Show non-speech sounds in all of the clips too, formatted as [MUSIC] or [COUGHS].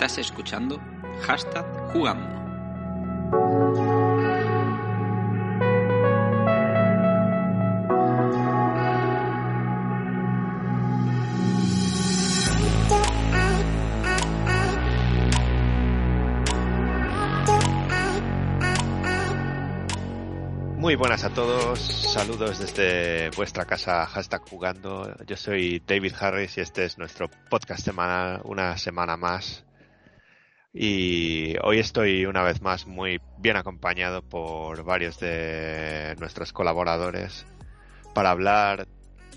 Estás escuchando Hashtag Jugando. Muy buenas a todos, saludos desde vuestra casa hashtag jugando. Yo soy David Harris y este es nuestro podcast semanal, una semana más. Y hoy estoy una vez más muy bien acompañado por varios de nuestros colaboradores para hablar,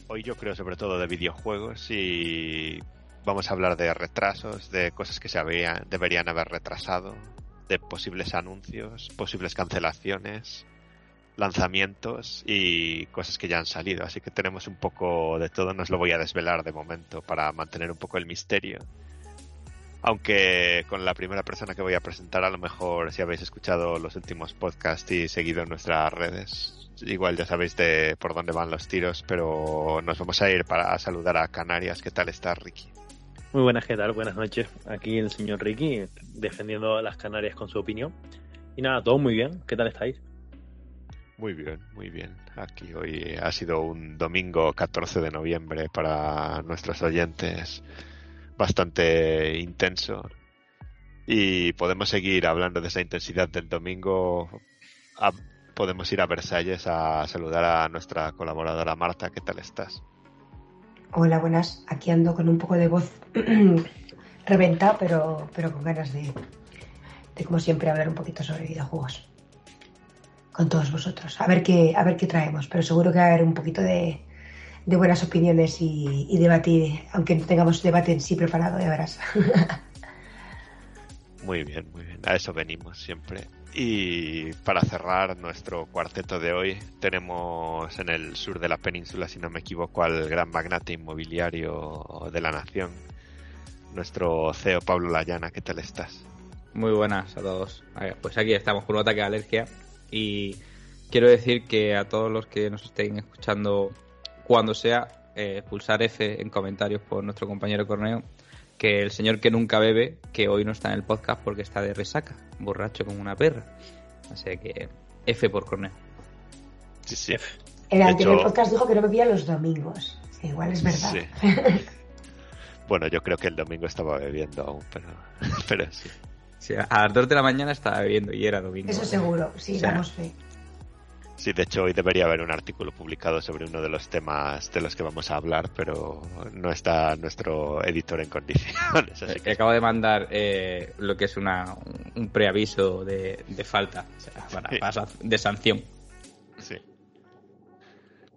hoy yo creo sobre todo de videojuegos y vamos a hablar de retrasos, de cosas que se deberían haber retrasado, de posibles anuncios, posibles cancelaciones lanzamientos y cosas que ya han salido. Así que tenemos un poco de todo. No os lo voy a desvelar de momento para mantener un poco el misterio. Aunque con la primera persona que voy a presentar, a lo mejor si habéis escuchado los últimos podcasts y seguido en nuestras redes, igual ya sabéis de por dónde van los tiros, pero nos vamos a ir para saludar a Canarias. ¿Qué tal está Ricky? Muy buenas, ¿qué tal? Buenas noches. Aquí el señor Ricky defendiendo a las Canarias con su opinión. Y nada, todo muy bien. ¿Qué tal estáis? Muy bien, muy bien. Aquí hoy ha sido un domingo 14 de noviembre para nuestros oyentes bastante intenso y podemos seguir hablando de esa intensidad del domingo. A, podemos ir a Versalles a saludar a nuestra colaboradora Marta. ¿Qué tal estás? Hola, buenas. Aquí ando con un poco de voz [CLEARS THROAT] reventada, pero, pero con ganas de, de, como siempre, hablar un poquito sobre videojuegos con todos vosotros. A ver qué, a ver qué traemos, pero seguro que va a haber un poquito de, de buenas opiniones y, y, debatir, aunque no tengamos debate en sí preparado, ya verás. [LAUGHS] Muy bien, muy bien. A eso venimos siempre. Y para cerrar nuestro cuarteto de hoy, tenemos en el sur de la península, si no me equivoco, al gran magnate inmobiliario de la nación, nuestro CEO Pablo Layana. ¿Qué tal estás? Muy buenas a todos. Pues aquí estamos con un ataque de alergia y quiero decir que a todos los que nos estén escuchando cuando sea, eh, pulsar F en comentarios por nuestro compañero Corneo, que el señor que nunca bebe, que hoy no está en el podcast porque está de resaca, borracho como una perra. Así que F por Corneo. Sí, sí. El anterior hecho... podcast dijo que no bebía los domingos. Igual es verdad. Sí. [LAUGHS] bueno, yo creo que el domingo estaba bebiendo aún, pero, [LAUGHS] pero sí. Sí, a las 2 de la mañana estaba bebiendo y era domingo. Eso seguro, sí, o sea, damos fe. Sí, de hecho hoy debería haber un artículo publicado sobre uno de los temas de los que vamos a hablar, pero no está nuestro editor en condiciones. Así que... Acabo de mandar eh, lo que es una, un preaviso de, de falta, o sea, para, sí. para, de sanción. Sí.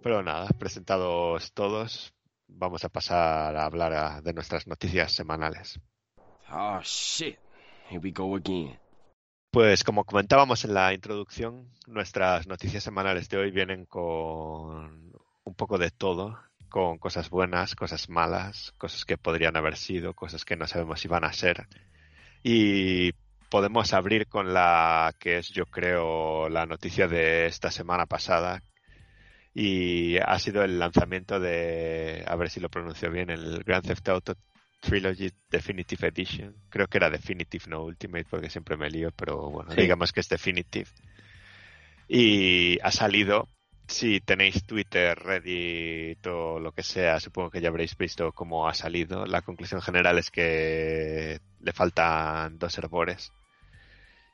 Pero nada, presentados todos, vamos a pasar a hablar a, de nuestras noticias semanales. Oh, shit. Here we go again. Pues como comentábamos en la introducción, nuestras noticias semanales de hoy vienen con un poco de todo, con cosas buenas, cosas malas, cosas que podrían haber sido, cosas que no sabemos si van a ser. Y podemos abrir con la que es, yo creo, la noticia de esta semana pasada. Y ha sido el lanzamiento de, a ver si lo pronuncio bien, el Grand Theft Auto Trilogy Definitive Edition. Creo que era Definitive, no Ultimate, porque siempre me lío, pero bueno, sí. digamos que es Definitive. Y ha salido. Si tenéis Twitter, Reddit o lo que sea, supongo que ya habréis visto cómo ha salido. La conclusión general es que le faltan dos herbores.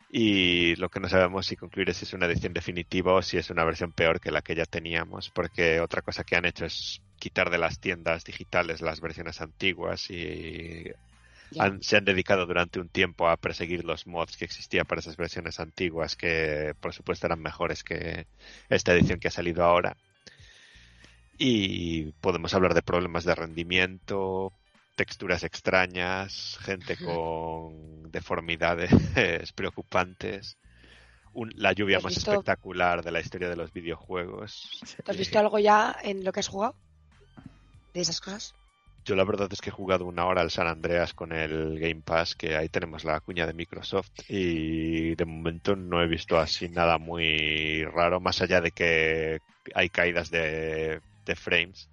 Y lo que no sabemos si concluir es si es una edición definitiva o si es una versión peor que la que ya teníamos, porque otra cosa que han hecho es quitar de las tiendas digitales las versiones antiguas y han- se han dedicado durante un tiempo a perseguir los mods que existían para esas versiones antiguas que por supuesto eran mejores que esta edición que ha salido ahora. Y podemos hablar de problemas de rendimiento, texturas extrañas, gente con deformidades [LAUGHS] preocupantes, un- la lluvia ¿Has más visto- espectacular de la historia de los videojuegos. ¿Te has visto algo ya en lo que has jugado? ¿De esas cosas? Yo la verdad es que he jugado una hora al San Andreas con el Game Pass, que ahí tenemos la cuña de Microsoft, y de momento no he visto así nada muy raro, más allá de que hay caídas de, de frames,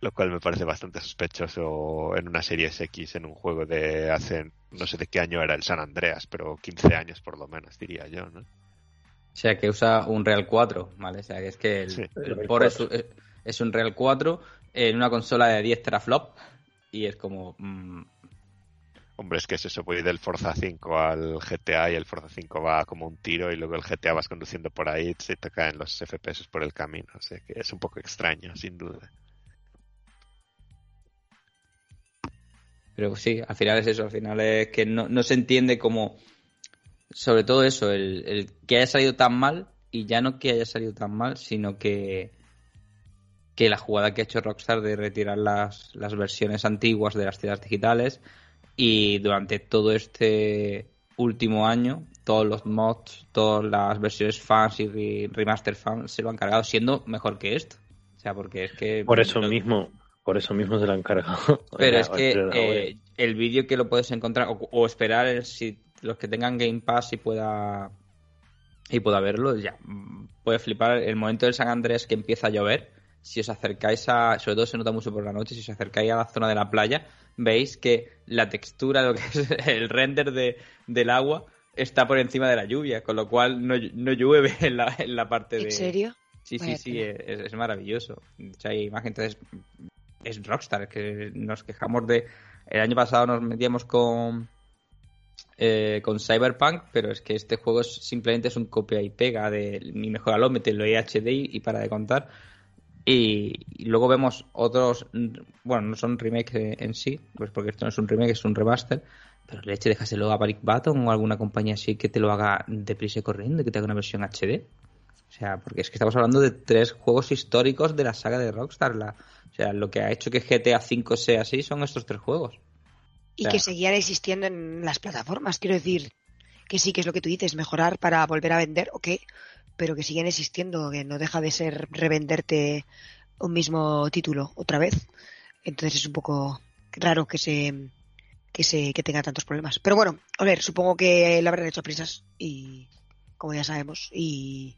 lo cual me parece bastante sospechoso en una serie X, en un juego de hace, no sé de qué año era el San Andreas, pero 15 años por lo menos, diría yo, ¿no? O sea, que usa un Real 4, ¿vale? O sea, que es que el, Sí, el el port es, 4. es- es un Real 4 en una consola de 10 teraflop y es como... mm, Hombre, es que es eso, voy del Forza 5 al GTA y el Forza 5 va como un tiro y luego el GTA vas conduciendo por ahí y se te caen los FPS por el camino. O sea que es un poco extraño, sin duda. Pero sí, al final es eso, al final es que no, no se entiende como... Sobre todo eso, el, el que haya salido tan mal y ya no que haya salido tan mal, sino que que la jugada que ha hecho Rockstar de retirar las, las versiones antiguas de las tiendas digitales y durante todo este último año todos los mods, todas las versiones fans y re- remaster fans se lo han cargado siendo mejor que esto. O sea, porque es que... Por eso mismo, por eso mismo se lo han cargado. [LAUGHS] Pero es que eh, el vídeo que lo puedes encontrar o, o esperar el- si los que tengan Game Pass y pueda y pueda verlo, ya mm, puede flipar el momento del San Andrés que empieza a llover. Si os acercáis a, sobre todo se nota mucho por la noche, si os acercáis a la zona de la playa, veis que la textura, lo que es [LAUGHS] el render de, del agua, está por encima de la lluvia, con lo cual no, no llueve en la, en la parte de. ¿En serio? Sí, sí, Vaya sí, es, es maravilloso. De hecho, hay imagen, entonces es Rockstar, que nos quejamos de... El año pasado nos metíamos con eh, con Cyberpunk, pero es que este juego es, simplemente es un copia y pega de mi mejoralo, mételo en HD y para de contar. Y, y luego vemos otros, bueno, no son remakes en sí, pues porque esto no es un remake, es un remaster, pero leche, déjaselo a Panic Button o alguna compañía así que te lo haga deprisa y corriendo, que te haga una versión HD. O sea, porque es que estamos hablando de tres juegos históricos de la saga de Rockstar. La, o sea, lo que ha hecho que GTA V sea así son estos tres juegos. Y que seguían existiendo en las plataformas. Quiero decir que sí, que es lo que tú dices, mejorar para volver a vender, ok, pero que siguen existiendo, que no deja de ser revenderte un mismo título otra vez. Entonces es un poco raro que se que se que tenga tantos problemas. Pero bueno, a ver, supongo que le habrán hecho prisas y como ya sabemos y,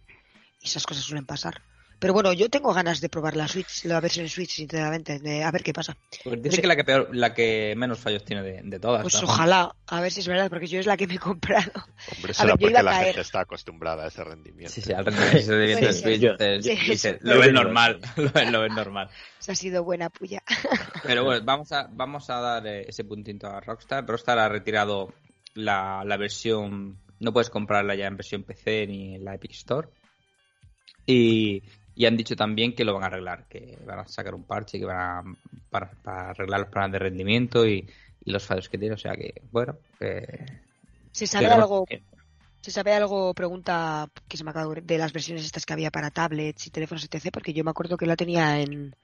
y esas cosas suelen pasar. Pero bueno, yo tengo ganas de probar la Switch, la versión Switch, sinceramente, de- a ver qué pasa. Pues dice que la que peor, la que menos fallos tiene de, de todas. Pues ¿no? ojalá, a ver si es verdad, porque yo es la que me he comprado. Hombre, A será ver, yo iba porque a la caer. gente está acostumbrada a ese rendimiento. Sí, sí, al rendimiento de. Switch, lo ves normal, [LAUGHS] lo ves, lo ves normal. Se ha sido buena puya. [LAUGHS] Pero bueno, vamos a, vamos a dar eh, ese puntito a Rockstar. Rockstar ha retirado la, la versión, no puedes comprarla ya en versión PC ni en la Epic Store. Y, y han dicho también que lo van a arreglar, que van a sacar un parche que van a, para, para arreglar los problemas de rendimiento y, y los fallos que tiene. O sea que, bueno, eh, ¿Se sabe algo? que- ¿Se sabe algo? Pregunta que se me acaba de las versiones estas que había para tablets y teléfonos etc. Porque yo me acuerdo que la tenía en,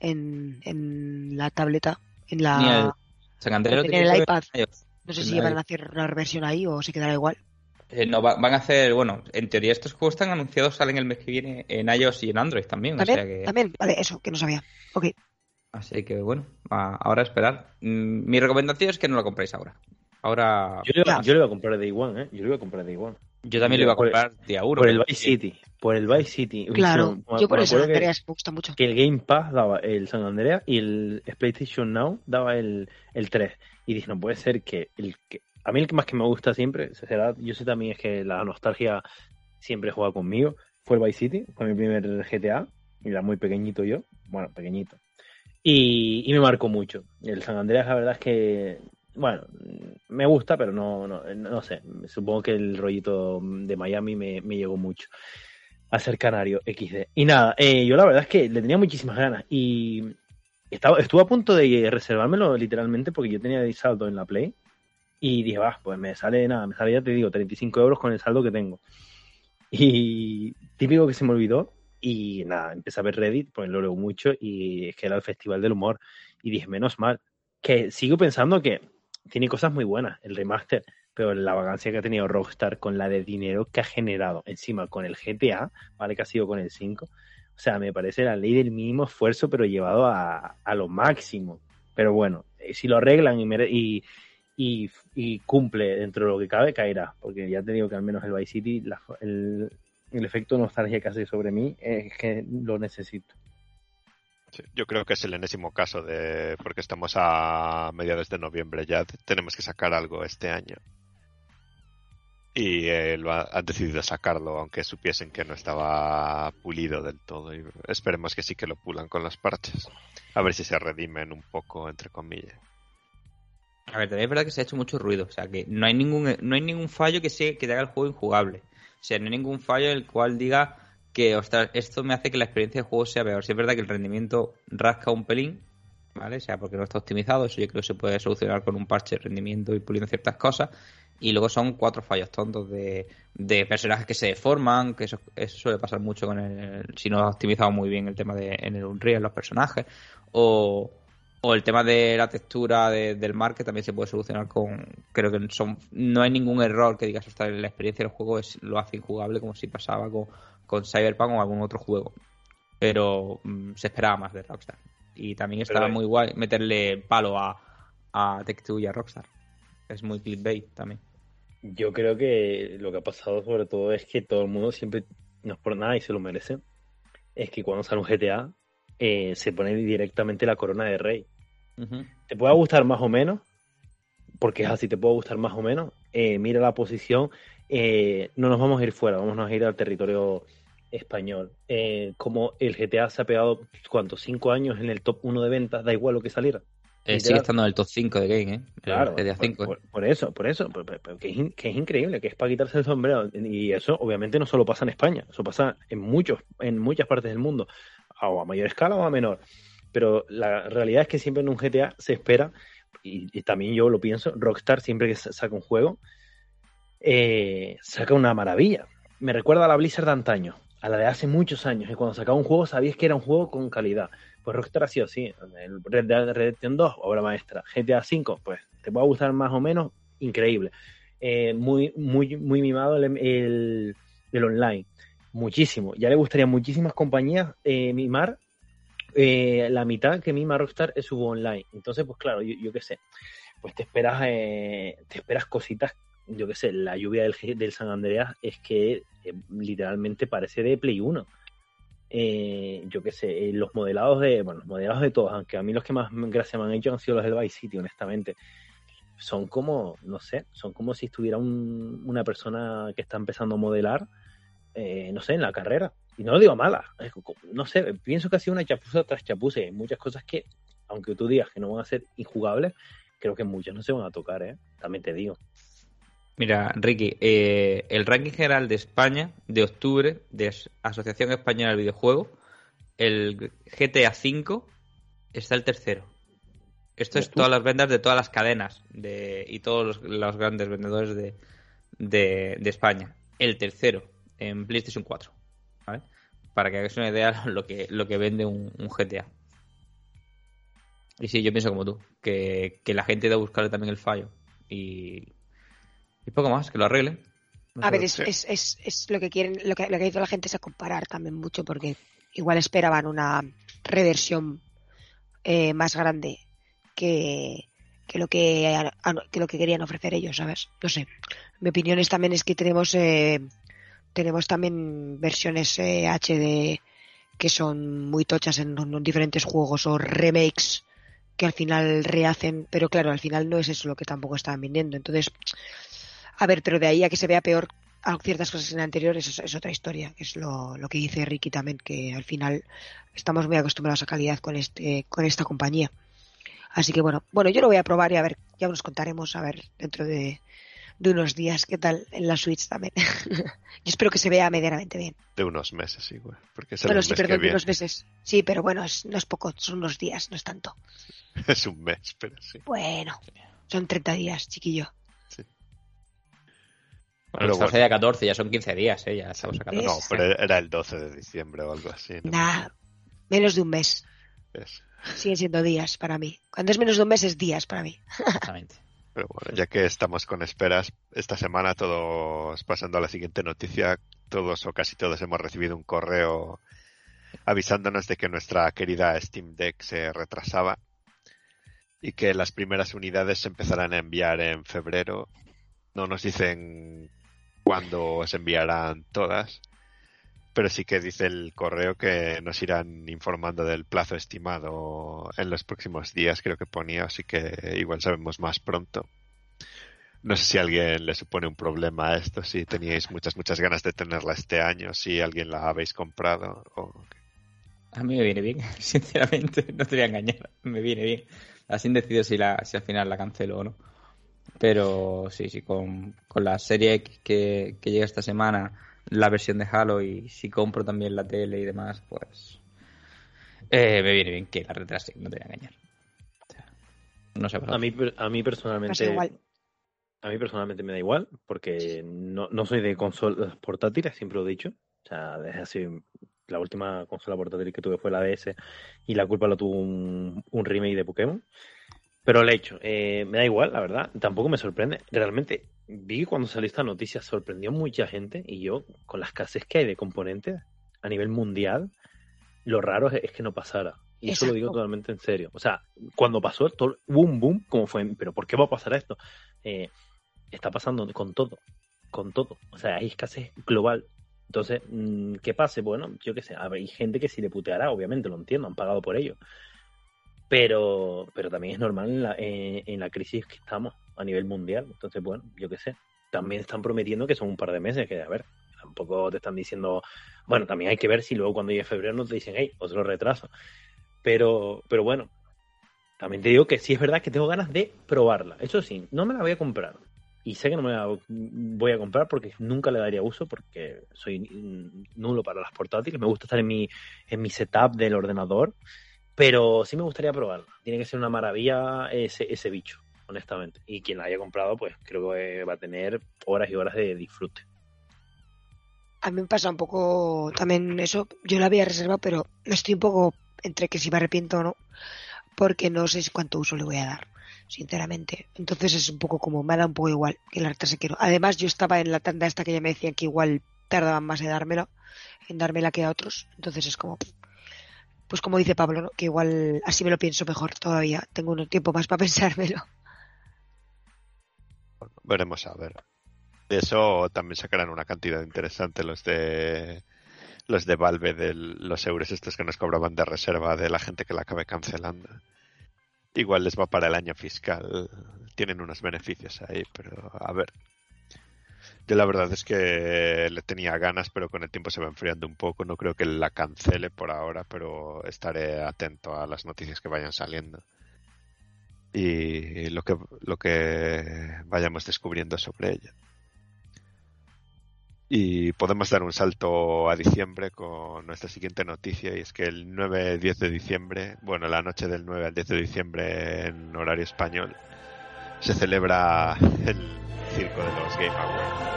en, en la tableta, en ni el la... San en el iPad. No sé si van a hacer una versión ahí o se quedará igual. Eh, no, va- van a hacer, bueno, en teoría estos juegos están anunciados, salen el mes que viene en iOS y en Android también. ¿También? O sea que, ¿También? Vale, eso, que no sabía. Ok. Así que bueno, a- ahora a esperar. Mm, Mi recomendación es que no lo compréis ahora. Ahora, Yo le, iba, Ya. yo le iba a comprar Day One, ¿eh? Yo le iba a comprar Day One. yo también lo iba a por el- comprar día uno. Por el pero- Vice City. Por el Vice City. Claro, Me- yo por acuerdo que- Andreas me gusta mucho. que el Game Pass daba el San Andreas y el PlayStation Now daba el, el 3. Y dije, no puede ser que el que. A mí el que más que me gusta siempre, será, yo sé también es que la nostalgia siempre juega conmigo, fue el Vice City, fue mi primer GTA, era muy pequeñito yo, bueno, pequeñito. Y, y me marcó mucho. El San Andreas, la verdad es que, bueno, me gusta, pero no, no, no sé, supongo que el rollito de Miami me, me llegó mucho a ser canario XD. Y nada, eh, yo la verdad es que le tenía muchísimas ganas. Y estaba, estuve a punto de reservármelo literalmente porque yo tenía saldo en la Play y dije, va, pues me sale nada, me sale ya te digo, 35 euros con el saldo que tengo. Y típico que se me olvidó y nada, empecé a ver Reddit, pues lo leo mucho y es que era el Festival del Humor y dije, menos mal, que sigo pensando que tiene cosas muy buenas el remaster, pero la vagancia que ha tenido Rockstar con la de dinero que ha generado encima con el GTA, ¿vale? Que ha sido con el 5. O sea, me parece la ley del mínimo esfuerzo, pero llevado a, a lo máximo. Pero bueno, eh, si lo arreglan y, y, y, cumple dentro de lo que cabe, caerá. Porque ya te digo que al menos el Vice City, la, el, el efecto nostalgia que hace sobre mí es que lo necesito. Yo creo que es el enésimo caso de porque estamos a mediados de noviembre ya tenemos que sacar algo este año y eh, lo ha, han decidido sacarlo aunque supiesen que no estaba pulido del todo y esperemos que sí que lo pulan con los parches a ver si se redimen un poco entre comillas a ver también es verdad que se ha hecho mucho ruido o sea que no hay ningún no hay ningún fallo que se que te haga el juego injugable o sea no hay ningún fallo en el cual diga que, ostras, esto me hace que la experiencia de juego sea peor. Si es verdad que el rendimiento rasca un pelín, ¿vale? O sea, porque no está optimizado, eso yo creo que se puede solucionar con un parche de rendimiento y puliendo ciertas cosas. Y luego son cuatro fallos tontos de, de personajes que se deforman, que eso, eso suele pasar mucho con el, si no has optimizado muy bien el tema de en el Unreal los personajes. O, o el tema de la textura de, del mar que también se puede solucionar con creo que son no hay ningún error que digas hasta la experiencia del juego es lo hace injugable como si pasaba con, con Cyberpunk o algún otro juego. Pero mm, se esperaba más de Rockstar. Y también estaba muy guay meterle palo a, a Tech2 y a Rockstar. Es muy clickbait también. Yo creo que lo que ha pasado sobre todo es que todo el mundo siempre, no es por nada y se lo merece, es que cuando sale un GTA eh, se pone directamente la corona de rey. Te puede gustar más o menos, porque es así, te puede gustar más o menos. Eh, mira la posición, eh, no nos vamos a ir fuera, vamos a ir al territorio español. Eh, como el GTA se ha pegado, ¿cuántos? Cinco años en el top 1 de ventas, da igual lo que saliera. Eh, sigue estando en el top 5 de Game, ¿eh? Claro, GTA 5. Por, eso, por eso, que, es, increíble, que es para quitarse el sombrero. Y eso obviamente no solo pasa en España, eso pasa en muchos, en muchas partes del mundo, o a mayor escala o a menor. Pero la realidad es que siempre en un GTA se espera, y, también yo lo pienso, Rockstar siempre que saca un juego, eh, saca una maravilla. Me recuerda a la Blizzard de antaño a la de hace muchos años, y cuando sacaba un juego sabías que era un juego con calidad. Pues Rockstar ha sido así, Red Dead Redemption 2, obra maestra, GTA 5, pues te va a gustar más o menos, increíble. Eh, muy, muy, muy mimado el, el, online, muchísimo. Ya le gustaría a muchísimas compañías eh, mimar eh, la mitad que mima Rockstar es su online. Entonces, pues claro, yo, yo qué sé, pues te esperas, te esperas cositas yo qué sé, la lluvia del, del San Andreas es que eh, literalmente parece de Play 1. Eh, yo qué sé, eh, los modelados de, bueno, los modelados de todos, aunque a mí los que más gracia me han hecho han sido los del Vice City, honestamente. Son como, no sé, son como si estuviera un, una persona que está empezando a modelar, no sé, en la carrera. Y no lo digo mala, no sé, pienso que ha sido una chapuza tras chapuza. Hay muchas cosas que, aunque tú digas que no van a ser injugables, creo que muchas no se van a tocar, ¿eh? También te digo. Mira, Ricky, eh, el ranking general de España de octubre de Asociación Española del Videojuego, el GTA V está el tercero. Esto es todas las ventas de todas las cadenas de, y todos los, grandes vendedores de, de, España. El tercero en PlayStation 4. ¿Vale? Para que hagáis una idea lo que, lo que vende un, un GTA. Y sí, yo pienso como tú, que, que la gente debe buscarle también el fallo. Y y poco más, que lo arreglen. a ver, es, es, es, es, lo que quieren, lo que, lo que ha la gente es a comparar también mucho, porque igual esperaban una reversión eh, más grande que, que lo que, que lo que querían ofrecer ellos, ¿sabes? No sé. Mi opinión es también es que tenemos eh, tenemos también versiones eh, HD que son muy tochas en, en, diferentes juegos o remakes que al final rehacen, pero claro, al final no es eso lo que tampoco estaban vendiendo. Entonces, a ver, pero de ahí a que se vea peor a ciertas cosas en el anterior es, es otra historia, que es lo, lo, que dice Ricky también, que al final estamos muy acostumbrados a calidad con este, con esta compañía. Así que bueno, bueno, yo lo voy a probar y a ver, ya nos contaremos, a ver, dentro de, de unos días. ¿Qué tal en la Switch también? [LAUGHS] Yo espero que se vea medianamente bien. De unos meses, igual. Porque es el Bueno, mes sí, que perdón, de viene. unos meses. Sí, pero bueno, es- no es poco, son unos días, no es tanto. [LAUGHS] Es un mes, pero sí. Bueno, son 30 días, chiquillo. Bueno, Pero estamos bueno. a día 14, ya son 15 días, ¿eh? Ya estamos a 14. No, pero era el 12 de diciembre o algo así. ¿no? Nah, menos de un mes. Es- Siguen siendo días para mí. Cuando es menos de un mes es días para mí. Exactamente. [LAUGHS] Pero bueno, ya que estamos con esperas, esta semana todos, pasando a la siguiente noticia, todos o casi todos hemos recibido un correo avisándonos de que nuestra querida Steam Deck se retrasaba y que las primeras unidades se empezarán a enviar en febrero. No nos dicen cuándo se enviarán todas, pero sí que dice el correo que nos irán informando del plazo estimado en los próximos días, creo que ponía, así que igual sabemos más pronto. No sé si alguien le supone un problema a esto, si teníais muchas, muchas ganas de tenerla este año, si alguien la habéis comprado o... A mí me viene bien, [LAUGHS] sinceramente, no te voy a engañar, me viene bien. Así decido si, la, si al final la cancelo o no. Pero sí, sí, con, con la serie X que llega esta semana, la versión de Halo y si compro también la tele y demás, pues eh, me viene bien que la retrasen, no te voy a engañar. O sea, no sé, A mí, a mí Pasa personalmente. igual. A mí personalmente me da igual, porque no, no soy de consolas portátiles, siempre lo he dicho. O sea, desde hace. La última consola portátil que tuve fue la DS y la culpa la tuvo un, un remake de Pokémon. Pero lo he hecho. Eh, me da igual, la verdad. Tampoco me sorprende. Realmente, vi que cuando salió esta noticia sorprendió mucha gente y yo, con la escasez que hay de componentes a nivel mundial, lo raro es, es que no pasara. Y eso lo digo totalmente en serio. O sea, cuando pasó, todo, un boom, como fue, pero ¿por qué va a pasar esto? Eh, está pasando con todo, con todo. O sea, hay escasez global. Entonces, mm, ¿qué pase? Bueno, yo qué sé, hay gente que sí le puteará, obviamente, lo entiendo, han pagado por ello. Pero, pero también es normal en la, en, la crisis que estamos a nivel mundial. Entonces, bueno, yo qué sé. También están prometiendo que son un par de meses, que a ver, tampoco te están diciendo, bueno, también hay que ver si luego cuando llegue febrero no te dicen, hey, otro retraso. Pero, pero bueno, también te digo que sí es verdad que tengo ganas de probarla. Eso sí, no me la voy a comprar. Y sé que no me la voy a comprar porque nunca le daría uso porque soy mm, nulo para las portátiles. Me gusta estar en mi, en mi setup del ordenador. Pero sí me gustaría probarla. Tiene que ser una maravilla ese, ese bicho, honestamente. Y quien la haya comprado, pues creo que va a tener horas y horas de disfrute. A mí me pasa un poco también eso. Yo la había reservado, pero estoy un poco entre que si me arrepiento o no, porque no sé cuánto uso le voy a dar, sinceramente. Entonces es un poco como, me da un poco igual que la retrase quiero. Además, yo estaba en la tanda esta que ya me decían que igual tardaban más en dármela, en dármela que a otros. Entonces es como, pues como dice Pablo, que igual así me lo pienso mejor todavía. Tengo un tiempo más para [LAUGHS] pensármelo. Veremos a ver. De eso también sacarán una cantidad interesante los de los de Valve de los euros estos que nos cobraban de reserva de la gente que la acabe cancelando. Igual les va para el año fiscal. Tienen unos beneficios ahí, pero a ver. Yo la verdad es que le tenía ganas, pero con el tiempo se va enfriando un poco. No creo que la cancele por ahora, pero estaré atento a las noticias que vayan saliendo. Y lo que, lo que vayamos descubriendo sobre ella. Y podemos dar un salto a diciembre con nuestra siguiente noticia, y es que el 9-10 de diciembre, bueno, la noche del 9 al 10 de diciembre en horario español, se celebra el circo de los Game Awards.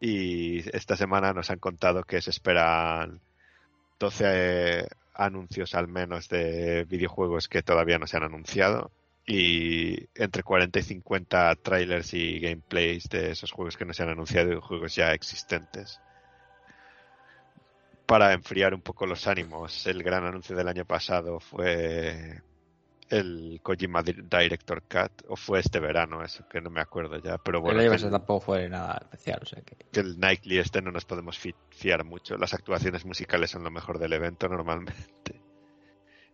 Y esta semana nos han contado que se esperan 12 eh, anuncios al menos de videojuegos que todavía no se han anunciado y entre 40 y 50 trailers y gameplays de esos juegos que no se han anunciado y juegos ya existentes. Para enfriar un poco los ánimos, el gran anuncio del año pasado fue el Kojima Di- Director Cut, o fue este verano, eso que no me acuerdo ya, pero bueno, el año tampoco fue nada especial, o sea que... que el Nightly este no nos podemos fi- fiar mucho. Las actuaciones musicales son lo mejor del evento normalmente.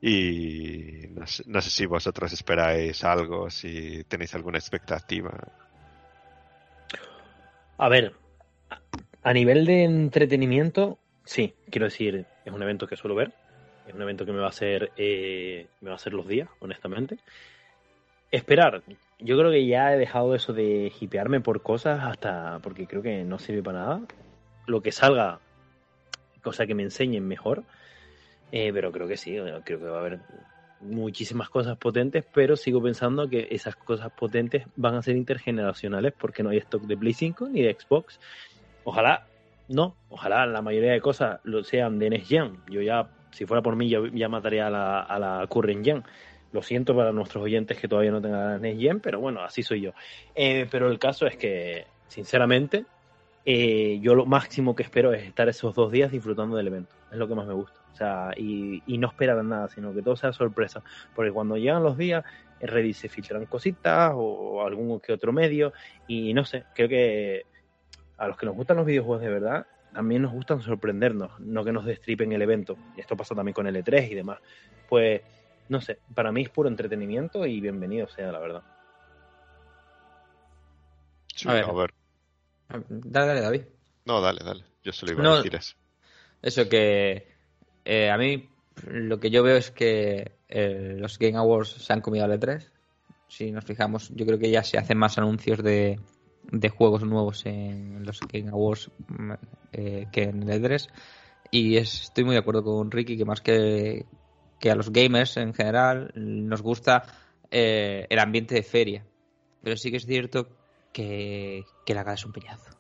Y no sé, no sé si vosotros esperáis algo, si tenéis alguna expectativa. A ver, a nivel de entretenimiento, Sí, quiero decir, es un evento que suelo ver. Es un evento que me va a hacer, eh, me va a hacer los días, honestamente. Esperar. Yo creo que ya he dejado eso de hipearme por cosas hasta porque creo que no sirve para nada. Lo que salga, cosa que me enseñen mejor. Eh, pero creo que sí, creo que va a haber muchísimas cosas potentes, pero sigo pensando que esas cosas potentes van a ser intergeneracionales porque no hay stock de Play 5 ni de Xbox. Ojalá no, ojalá la mayoría de cosas lo sean de Next Gen. Yo ya, si fuera por mí, ya mataría a la, a la Current. Lo siento para nuestros oyentes que todavía no tengan la Next Gen, pero bueno, así soy yo. Eh, pero el caso es que, sinceramente, eh, yo lo máximo que espero es estar esos dos días disfrutando del evento. Es lo que más me gusta. O sea, y, y no esperar nada, sino que todo sea sorpresa. Porque cuando llegan los días, en Reddit se filtran cositas o algún que otro medio. Y no sé, creo que a los que nos gustan los videojuegos de verdad, también nos gustan sorprendernos, no que nos destripen el evento. Y esto pasa también con el E3 y demás. Pues, no sé, para mí es puro entretenimiento y bienvenido sea, la verdad. Sí, A ver. a ver. Dale, dale, David. No, dale, dale. Yo solo iba No. a decir eso. Eso que eh, a mí lo que yo veo es que eh, los Game Awards se han comido al E3. Si nos fijamos, yo creo que ya se hacen más anuncios de, de juegos nuevos en los Game Awards mm, eh, que en el E3. Y es- estoy muy de acuerdo con Ricky que más que, que a los gamers en general nos gusta eh, el ambiente de feria. Pero sí que es cierto que, que la gala es un peñazo.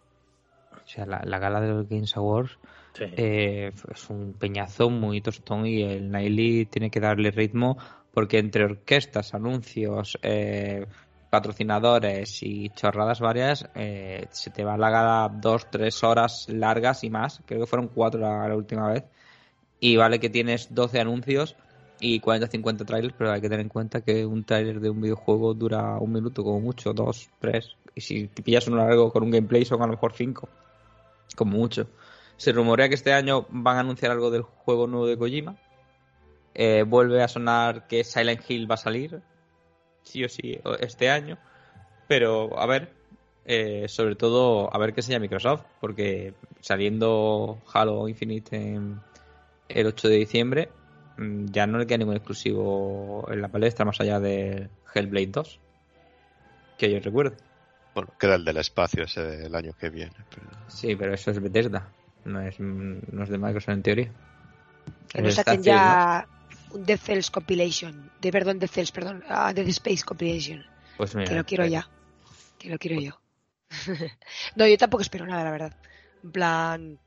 O sea, la, la gala de los Games Awards Sí. eh, es un peñazo muy tostón y el Naili tiene que darle ritmo porque entre orquestas, anuncios, eh, patrocinadores y chorradas varias, eh, se te va la gala dos, tres horas largas y más. Creo que fueron cuatro la, última vez. Y vale que tienes 12 anuncios y 40-50 trailers, pero hay que tener en cuenta que un trailer de un videojuego dura un minuto como mucho, dos, tres. Y si te pillas uno largo con un gameplay son a lo mejor cinco, como mucho. Se rumorea que este año van a anunciar algo del juego nuevo de Kojima. Eh, vuelve a sonar que Silent Hill va a salir, sí o sí, este año. Pero, a ver, eh, sobre todo, a ver qué enseña Microsoft, porque saliendo Halo Infinite en el 8 de diciembre, mm, ya no le queda ningún exclusivo en la palestra más allá de Hellblade 2. Que yo recuerde. Bueno, queda el del espacio ese del año que viene. pero- Sí, pero eso es Bethesda, no es, no es de Microsoft en teoría. Que no Es saquen ya un Death Cells compilation. De perdón, Death Cells, perdón. Ah, Death Space compilation. Pues mira, Que lo quiero ya. Que lo quiero yo. [LAUGHS] no, yo tampoco espero nada, la verdad. En plan,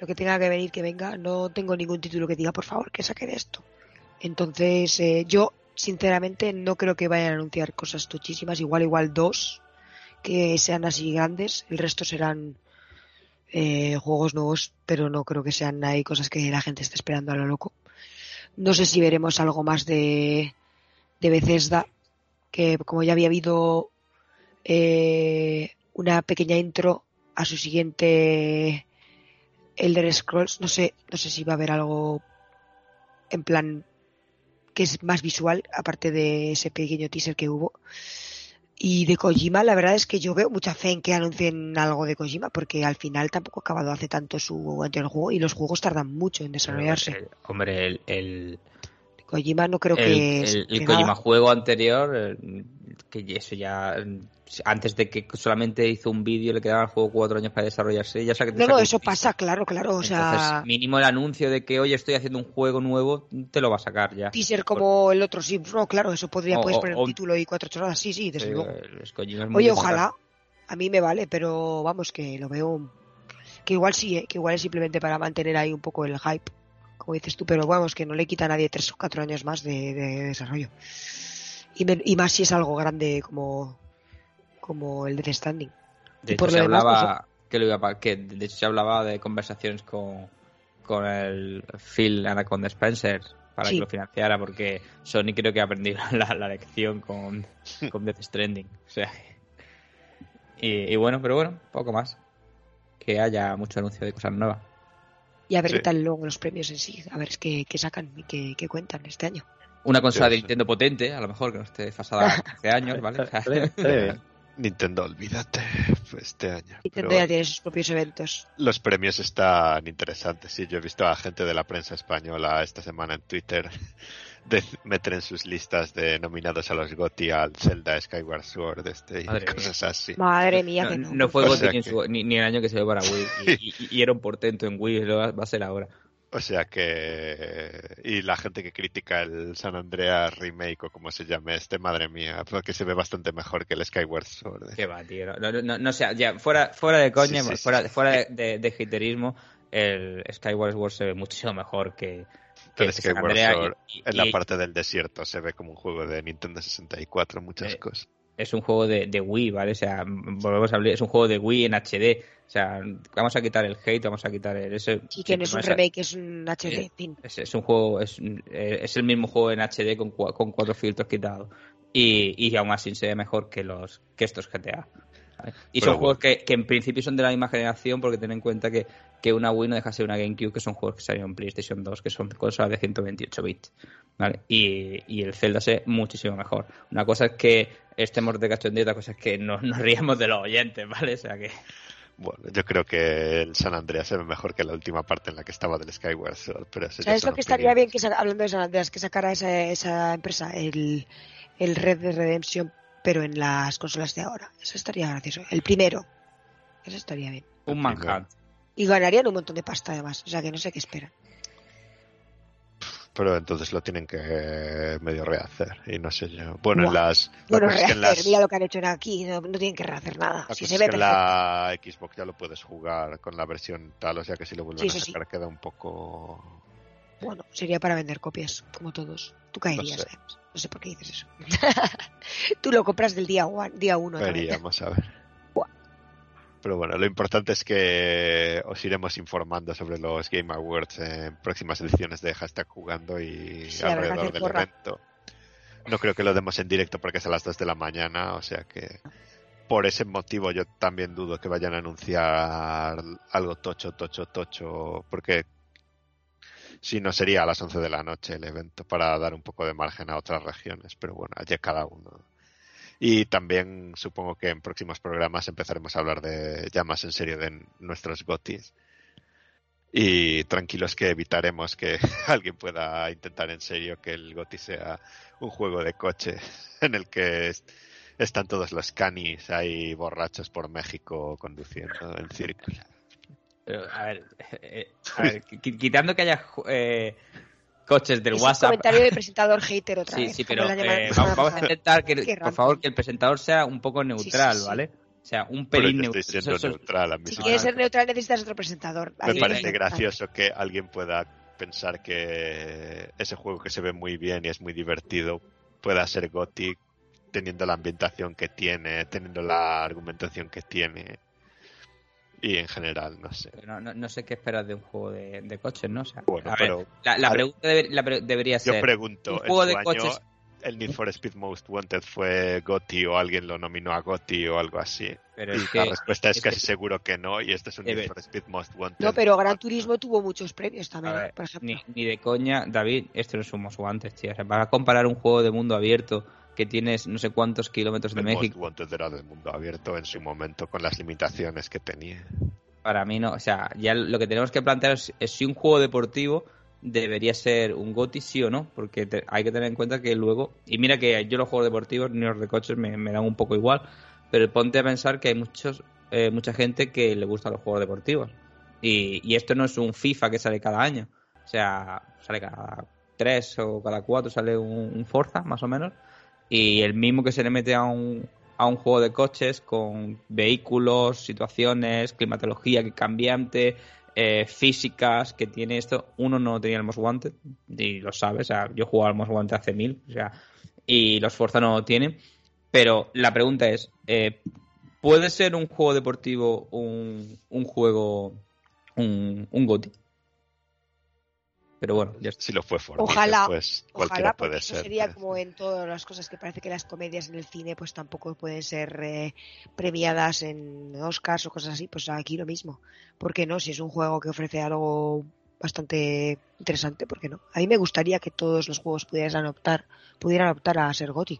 lo que tenga que venir, que venga. No tengo ningún título que diga, por favor, que saquen esto. Entonces, eh, yo, sinceramente, no creo que vayan a anunciar cosas tochísimas. Igual, igual dos que sean así grandes. El resto serán eh, juegos nuevos, pero no creo que sean ahí cosas que la gente esté esperando a lo loco. No sé si veremos algo más de, de Bethesda, que como ya había habido eh, una pequeña intro a su siguiente Elder Scrolls, no sé, no sé si va a haber algo en plan que es más visual, aparte de ese pequeño teaser que hubo. Y de Kojima, la verdad es que yo veo mucha fe en que anuncien algo de Kojima, porque al final tampoco ha acabado hace tanto su anterior juego y los juegos tardan mucho en desarrollarse. el- hombre, el, el, Kojima no creo el, que... el- Kojima nada- juego anterior, eh, que eso ya, antes de que solamente hizo un vídeo, le quedaban al juego cuatro años para desarrollarse, ya sabe que te No, no, eso pasa, claro, claro. O Entonces, sea, mínimo el anuncio de que, oye, estoy haciendo un juego nuevo, te lo va a sacar ya. teaser como el otro, sí, no, claro, eso podría, O- puedes poner o- un título y cuatro chorradas, sí, sí, desde luego. Oye, ojalá, a mí me vale, pero vamos, que lo veo, que igual sí, ¿eh? que igual es simplemente para mantener ahí un poco el hype, como dices tú, pero vamos, que no le quita a nadie tres o cuatro años más de, de desarrollo. Y, me- y más si es algo grande como, como el Death Standing. De hecho, por se lo demás, hablaba que, lo iba que de hecho se hablaba de conversaciones con, con el Phil Anaconda Spencer para Sí. que lo financiara porque Sony creo que ha aprendido [LAUGHS] la, la lección con, con Death Stranding. O sea, y, y bueno, pero bueno, poco más. Que haya mucho anuncio de cosas nuevas. Y a ver Sí. qué tal luego los premios en sí, a ver qué, qué sacan y qué, qué cuentan este año. Una consola Sí, de sí. Nintendo potente, a lo mejor que no esté desfasada hace años, ¿vale? [LAUGHS] O sea. Nintendo, olvídate. este año. Nintendo pero ya tiene sus propios eventos. los premios están interesantes. Sí, yo he visto a gente de la prensa española esta semana en Twitter [LAUGHS] de meter en sus listas de nominados a los GOTY al Zelda Skyward Sword este, y Madre mía. cosas así. Madre mía, que No, no. no fue O ni, en que- su- ni- ni el año que se dio para Wii. Y, [LAUGHS] y- y era un portento en Wii, lo va, va a ser ahora. O sea que. Y la gente que critica el San Andreas Remake o como se llame este, madre mía, porque se ve bastante mejor que el Skyward Sword. Qué va, tío. No, no, no, sé, ya, fuera, fuera de coña, Sí, sí, sí, fuera, sí. fuera de, de, el Skyward Sword se ve muchísimo mejor que, que Sword y- y- en la parte del desierto se ve como un juego de Nintendo 64, muchas Eh, cosas. Es un juego de, de Wii, ¿vale? O sea, volvemos a hablar, es un juego de Wii en HD. O sea, vamos a quitar el hate, vamos a quitar el... Ese, Sí, que no es un remake, es un HD. En fin. Es, es un juego, es, eh, es el mismo juego en HD con, con cuatro filtros quitados. Y, y aún así se ve mejor que los que estos GTA. Y Pero son juegos que, que en principio son de la misma generación porque ten en cuenta que, que una Wii no deja de ser una GameCube, que son juegos que salieron en PlayStation 2, que son consolas de 128 bits. ¿vale? Y, y el Zelda se ve muchísimo mejor. Una cosa es que estemos de cachondeo, otra cosa es que nos, nos riamos de los oyentes, ¿vale? O sea que... Bueno, yo creo que el San Andreas se ve mejor que la última parte en la que estaba del Skyward Sword, pero eso ¿Sabes lo que estaría bien que hablando de San Andreas que sacara esa, esa empresa el, el Red Dead Redemption pero en las consolas de ahora? Eso estaría gracioso. El primero. Eso estaría bien. Un Manhunt. Y ganarían un montón de pasta además. O sea que no sé qué esperan. Pero entonces lo tienen que medio rehacer. Y no sé yo. Bueno, en las. la Bueno, cosa es que en rehacer, las- mira lo que han hecho aquí. No, no tienen que rehacer nada. la Si se es ve que en la Xbox ya lo puedes jugar con la versión tal, o sea que si lo vuelven Sí, a sí. sacar queda un poco. Bueno, sería para vender copias, como todos. Tú caerías, sé. James. No sé por qué dices eso. [LAUGHS] Tú lo compras del día, one- día uno. Veríamos a ver. Buah. Pero bueno, lo importante es que os iremos informando sobre los Game Awards en próximas ediciones de Hashtag Jugando y Sí, alrededor del porra. evento. No creo que lo demos en directo porque es a las 2 de la mañana, o sea que por ese motivo yo también dudo que vayan a anunciar algo tocho, tocho, tocho, porque si no sería a las 11 de la noche el evento para dar un poco de margen a otras regiones, pero bueno, allá cada uno. Y también supongo que en próximos programas empezaremos a hablar de ya más en serio de nuestros gotis. Y tranquilos que evitaremos que [LAUGHS] alguien pueda intentar en serio que el goti sea un juego de coche [LAUGHS] en el que es- están todos los canis ahí borrachos por México conduciendo en círculo. Pero, a ver, eh, a ver, [LAUGHS] qui- quitando que haya eh, coches del Es un WhatsApp. comentario de presentador [LAUGHS] hater otra Sí, vez. sí, pero eh, vamos, vamos a intentar que, [LAUGHS] por favor, que el presentador sea un poco neutral, sí, sí. ¿vale? O sea, un pelín neutral. estoy siendo Eso- neutral a mí Si quieres ser neutral necesitas otro presentador. Me parece gracioso que alguien pueda pensar que ese juego que se ve muy bien y es muy divertido pueda ser Gothic teniendo la ambientación que tiene, teniendo la argumentación que tiene y en general, no sé. no, no, no sé qué esperas de un juego de, de coches, ¿no? O sea, Bueno, a ver, pero la, la a ver, pregunta debe- la pre- debería yo ser. pregunto, un ¿en juego su de año coches- el Need for Speed Most Wanted fue Gotti o alguien lo nominó a Gotti o algo así? Pero y es que- la respuesta es es casi que- seguro que no y este es un Eh, Need for Speed Most Wanted. No, pero Gran Turismo tuvo muchos premios también, ver, por ejemplo. ni, ni de coña, David, esto no es un Most Wanted, tío. O sea, para comparar un juego de mundo abierto que tienes no sé cuántos kilómetros de el México, Wanted era del mundo abierto en su momento con las limitaciones que tenía. para mí no. O sea, ya lo que tenemos que plantear es, es si un juego deportivo debería ser un GOTY, sí o no, porque te- hay que tener en cuenta que luego, y mira que yo los juegos deportivos ni los de coches me, me dan un poco igual, pero ponte a pensar que hay muchos eh, mucha gente que le gustan los juegos deportivos. Y, y esto no es un FIFA que sale cada año. O sea, sale cada tres o cada cuatro sale un, un Forza, más o menos. Y el mismo que se le mete a un, a un juego de coches con vehículos, situaciones, climatología que cambiante, eh, físicas que tiene esto. Uno no tenía el Most Wanted, y lo sabe, o sea, yo jugaba al Most Wanted hace mil, o sea, y los Forza no lo tienen. Pero la pregunta es, eh, ¿puede ser un juego deportivo un, un juego, un, un GOTY? Pero bueno, ya está. Si lo fue Fortnite, Ojalá, pues cualquiera Ojalá, puede eso ser. sería pues. como en todas las cosas que parece que las comedias en el cine pues tampoco pueden ser eh, premiadas en Oscars o cosas así, pues aquí lo mismo. ¿Por qué no? Si es un juego que ofrece algo bastante interesante, ¿por qué no? A mí me gustaría que todos los juegos pudieran optar, pudieran optar a ser GOTY.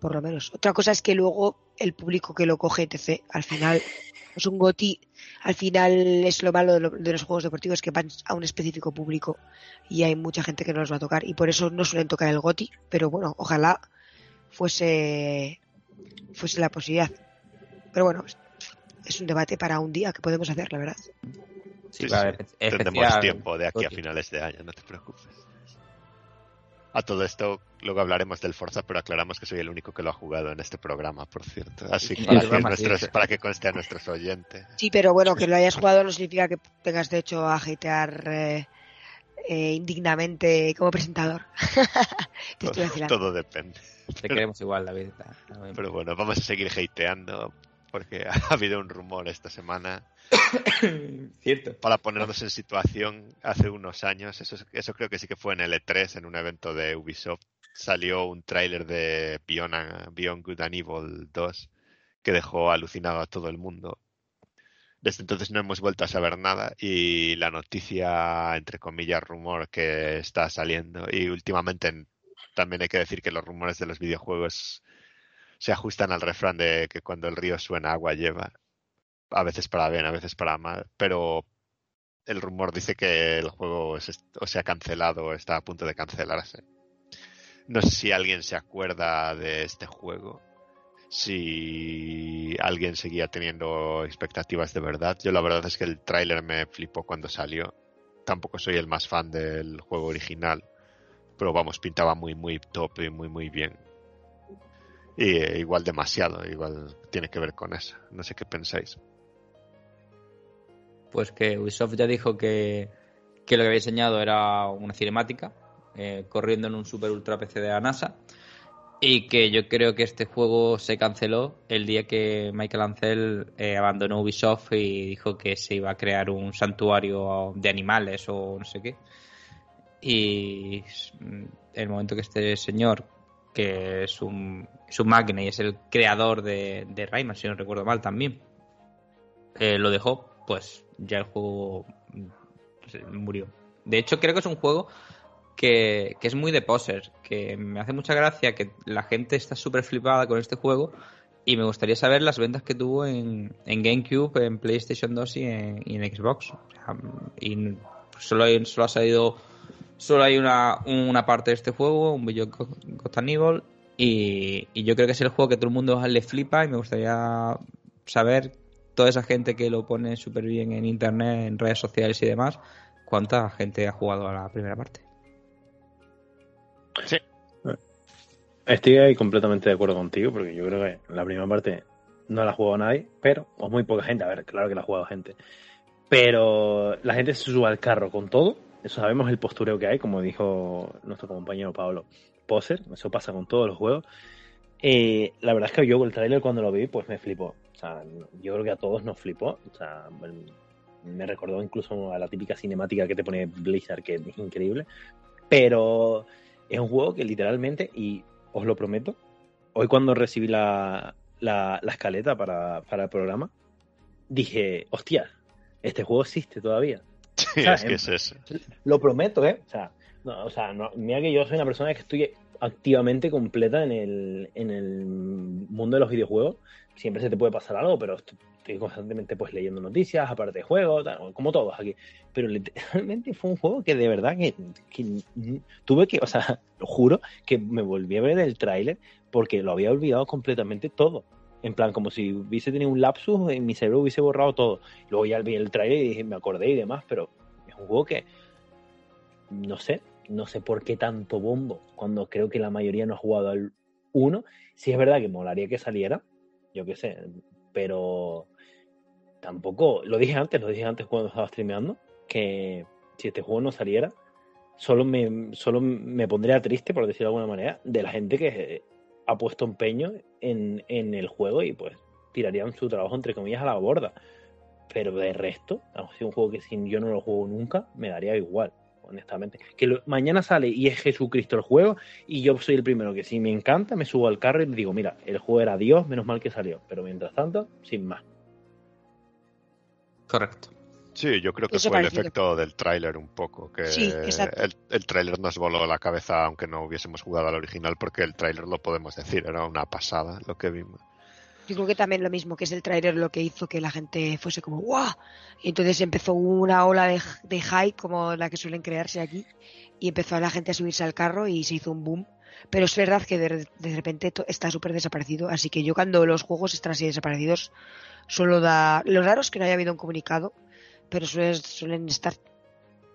Por lo menos. Otra cosa es que luego el público que lo coge, etc., al final [LAUGHS] es un goti, al final es lo malo de, lo- de los juegos deportivos que van a un específico público y hay mucha gente que no los va a tocar y por eso no suelen tocar el goti, pero bueno, ojalá fuese fuese la posibilidad. Pero bueno, es- un debate para un día que podemos hacer, la verdad. Sí, Sí, Tendremos tiempo de aquí a finales de año, no te preocupes. A todo esto, luego hablaremos del Forza, pero aclaramos que soy el único que lo ha jugado en este programa, por cierto. Así que para, que, nuestros- sí. para que conste a nuestros oyentes. Sí, pero bueno, que lo hayas jugado no significa que tengas derecho a hatear eh, eh, indignamente como presentador. [LAUGHS] Te todo depende. Te queremos igual, David. Pero bueno, vamos a seguir hateando porque [LAUGHS] ha habido un rumor esta semana [COUGHS] Cierto. para ponernos en situación hace unos años, eso, eso creo que sí que fue en el E3, en un evento de Ubisoft, salió un tráiler de Beyond, Beyond Good and Evil 2 que dejó alucinado a todo el mundo. Desde entonces no hemos vuelto a saber nada y la noticia, entre comillas, rumor que está saliendo y últimamente en- también hay que decir que los rumores de los videojuegos se ajustan al refrán de que cuando el río suena agua lleva a veces para bien, a veces para mal, pero el rumor dice que el juego se, o se ha cancelado o está a punto de cancelarse. No sé si alguien se acuerda de este juego, si alguien seguía teniendo expectativas de verdad. Yo la verdad es que el tráiler me flipó cuando salió. Tampoco soy el más fan del juego original, pero vamos, pintaba muy, muy top y muy, muy bien. Y eh, igual demasiado, igual tiene que ver con eso. No sé qué pensáis. Pues que Ubisoft ya dijo que, que lo que había enseñado era una cinemática eh, corriendo en un super ultra PC de la NASA y que yo creo que este juego se canceló el día que Michael Ancel eh, abandonó Ubisoft y dijo que se iba a crear un santuario de animales o no sé qué. Y mm, el momento que este señor, que es un, es un máquina y es el creador de, de Rayman, si no recuerdo mal también, eh, lo dejó, pues ya el juego se murió. De hecho, creo que es un juego que, que es muy de posers, que me hace mucha gracia que la gente está súper flipada con este juego y me gustaría saber las ventas que tuvo en, en GameCube, en PlayStation 2 y en, Xbox. Y solo, solo ha salido, solo hay una, una parte de este juego, un video Ghost and Evil, y, y yo creo que es el juego que todo el mundo le flipa y me gustaría saber toda esa gente que lo pone súper bien en internet, en redes sociales y demás, cuánta gente ha jugado a la primera parte. Sí. Estoy ahí completamente de acuerdo contigo, porque yo creo que la primera parte no la ha jugado nadie, pero, o muy poca gente, a ver, claro que la ha jugado gente. Pero la gente se sube al carro con todo, sabemos el postureo que hay, como dijo nuestro compañero Pablo Poser, eso pasa con todos los juegos. Eh, la verdad es que yo el trailer cuando lo vi, pues me flipó. O sea, yo creo que a todos nos flipó. O sea, me recordó incluso a la típica cinemática que te pone Blizzard, que es increíble. Pero es un juego que literalmente, y os lo prometo, hoy cuando recibí la, la, la escaleta para, para, el programa, dije, hostia, este juego existe todavía. Sí, o sea, es que es eso. Lo prometo, ¿eh? O sea, no, o sea no, mira que yo soy una persona que estoy activamente completa en el, en el mundo de los videojuegos. Siempre se te puede pasar algo, pero estoy constantemente pues leyendo noticias, aparte de juegos, tal, como todos aquí. Pero literalmente fue un juego que de verdad que, que, tuve que, o sea, lo juro que me volví a ver el tráiler porque lo había olvidado completamente todo. En plan, como si hubiese tenido un lapsus, en mi cerebro hubiese borrado todo. Luego ya vi el tráiler y dije, me acordé y demás, pero es un juego que, no sé, no sé por qué tanto bombo, cuando creo que la mayoría no ha jugado al 1. Sí es verdad que molaría que saliera, yo qué sé, pero tampoco, lo dije antes, lo dije antes cuando estaba streameando, que si este juego no saliera, solo me, solo me pondría triste, por decirlo de alguna manera, de la gente que ha puesto empeño en, en el juego y pues tirarían su trabajo entre comillas a la borda. Pero de resto, si un juego que si yo no lo juego nunca, me daría igual, honestamente. Que mañana sale y es Jesucristo el juego y yo soy el primero que si me encanta, me subo al carro y digo, mira, el juego era Dios, menos mal que salió. Pero mientras tanto, sin más. Correcto. Sí, yo creo que Eso fue el efecto del tráiler un poco, que Sí, el, el tráiler nos voló la cabeza aunque no hubiésemos jugado al original, porque el tráiler lo podemos decir, era una pasada lo que vimos. Yo creo que también lo mismo, que es el tráiler lo que hizo que la gente fuese como ¡guau! Y entonces empezó una ola de, de hype como la que suelen crearse aquí y empezó a la gente a subirse al carro y se hizo un boom. Pero es verdad que de, de repente está súper desaparecido, así que yo cuando los juegos están así desaparecidos solo da... Lo raro es que no haya habido un comunicado, pero suelen, suelen estar...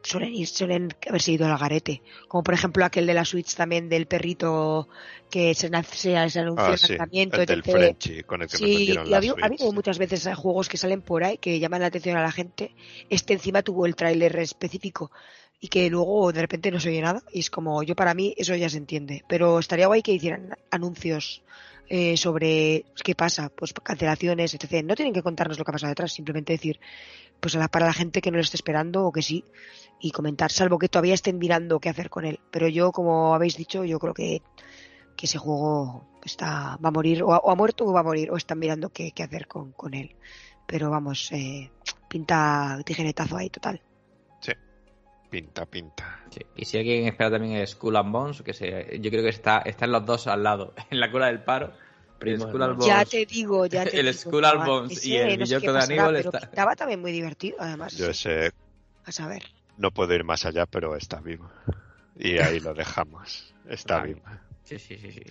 Suelen ir, suelen haberse ido al garete. Como por ejemplo aquel de la Switch también del perrito que se, se, se anunció Ah, el sí, lanzamiento, el del. Frenchy, con el que Sí, y la ha habido muchas veces eh, juegos que salen por ahí que llaman la atención a la gente. Este encima tuvo el tráiler específico y que luego de repente no se oye nada. Y es como, yo para mí eso ya se entiende. Pero estaría guay que hicieran anuncios eh, sobre qué pasa, pues cancelaciones, etc. No tienen que contarnos lo que ha pasado detrás, simplemente decir, pues para la gente que no lo esté esperando o que sí, y comentar, salvo que todavía estén mirando qué hacer con él. Pero yo, como habéis dicho, yo creo que que ese juego está va a morir o ha, o ha muerto o va a morir o están mirando qué, qué hacer con, con él pero vamos eh, pinta tijeretazo ahí total Pinta, pinta. Sí. Y si alguien espera también el Skull and Bones, que se, yo creo que está, están los dos al lado, [LAUGHS] en la cola del paro. Primos ya te digo ya [LAUGHS] te el digo, Skull and Bones ese y el no sé de Aníbal está- pintaba también muy divertido además Yo ese a saber no puedo ir más allá, pero está vivo. Y ahí lo dejamos. Está Vale. vivo. Sí, sí, sí. sí.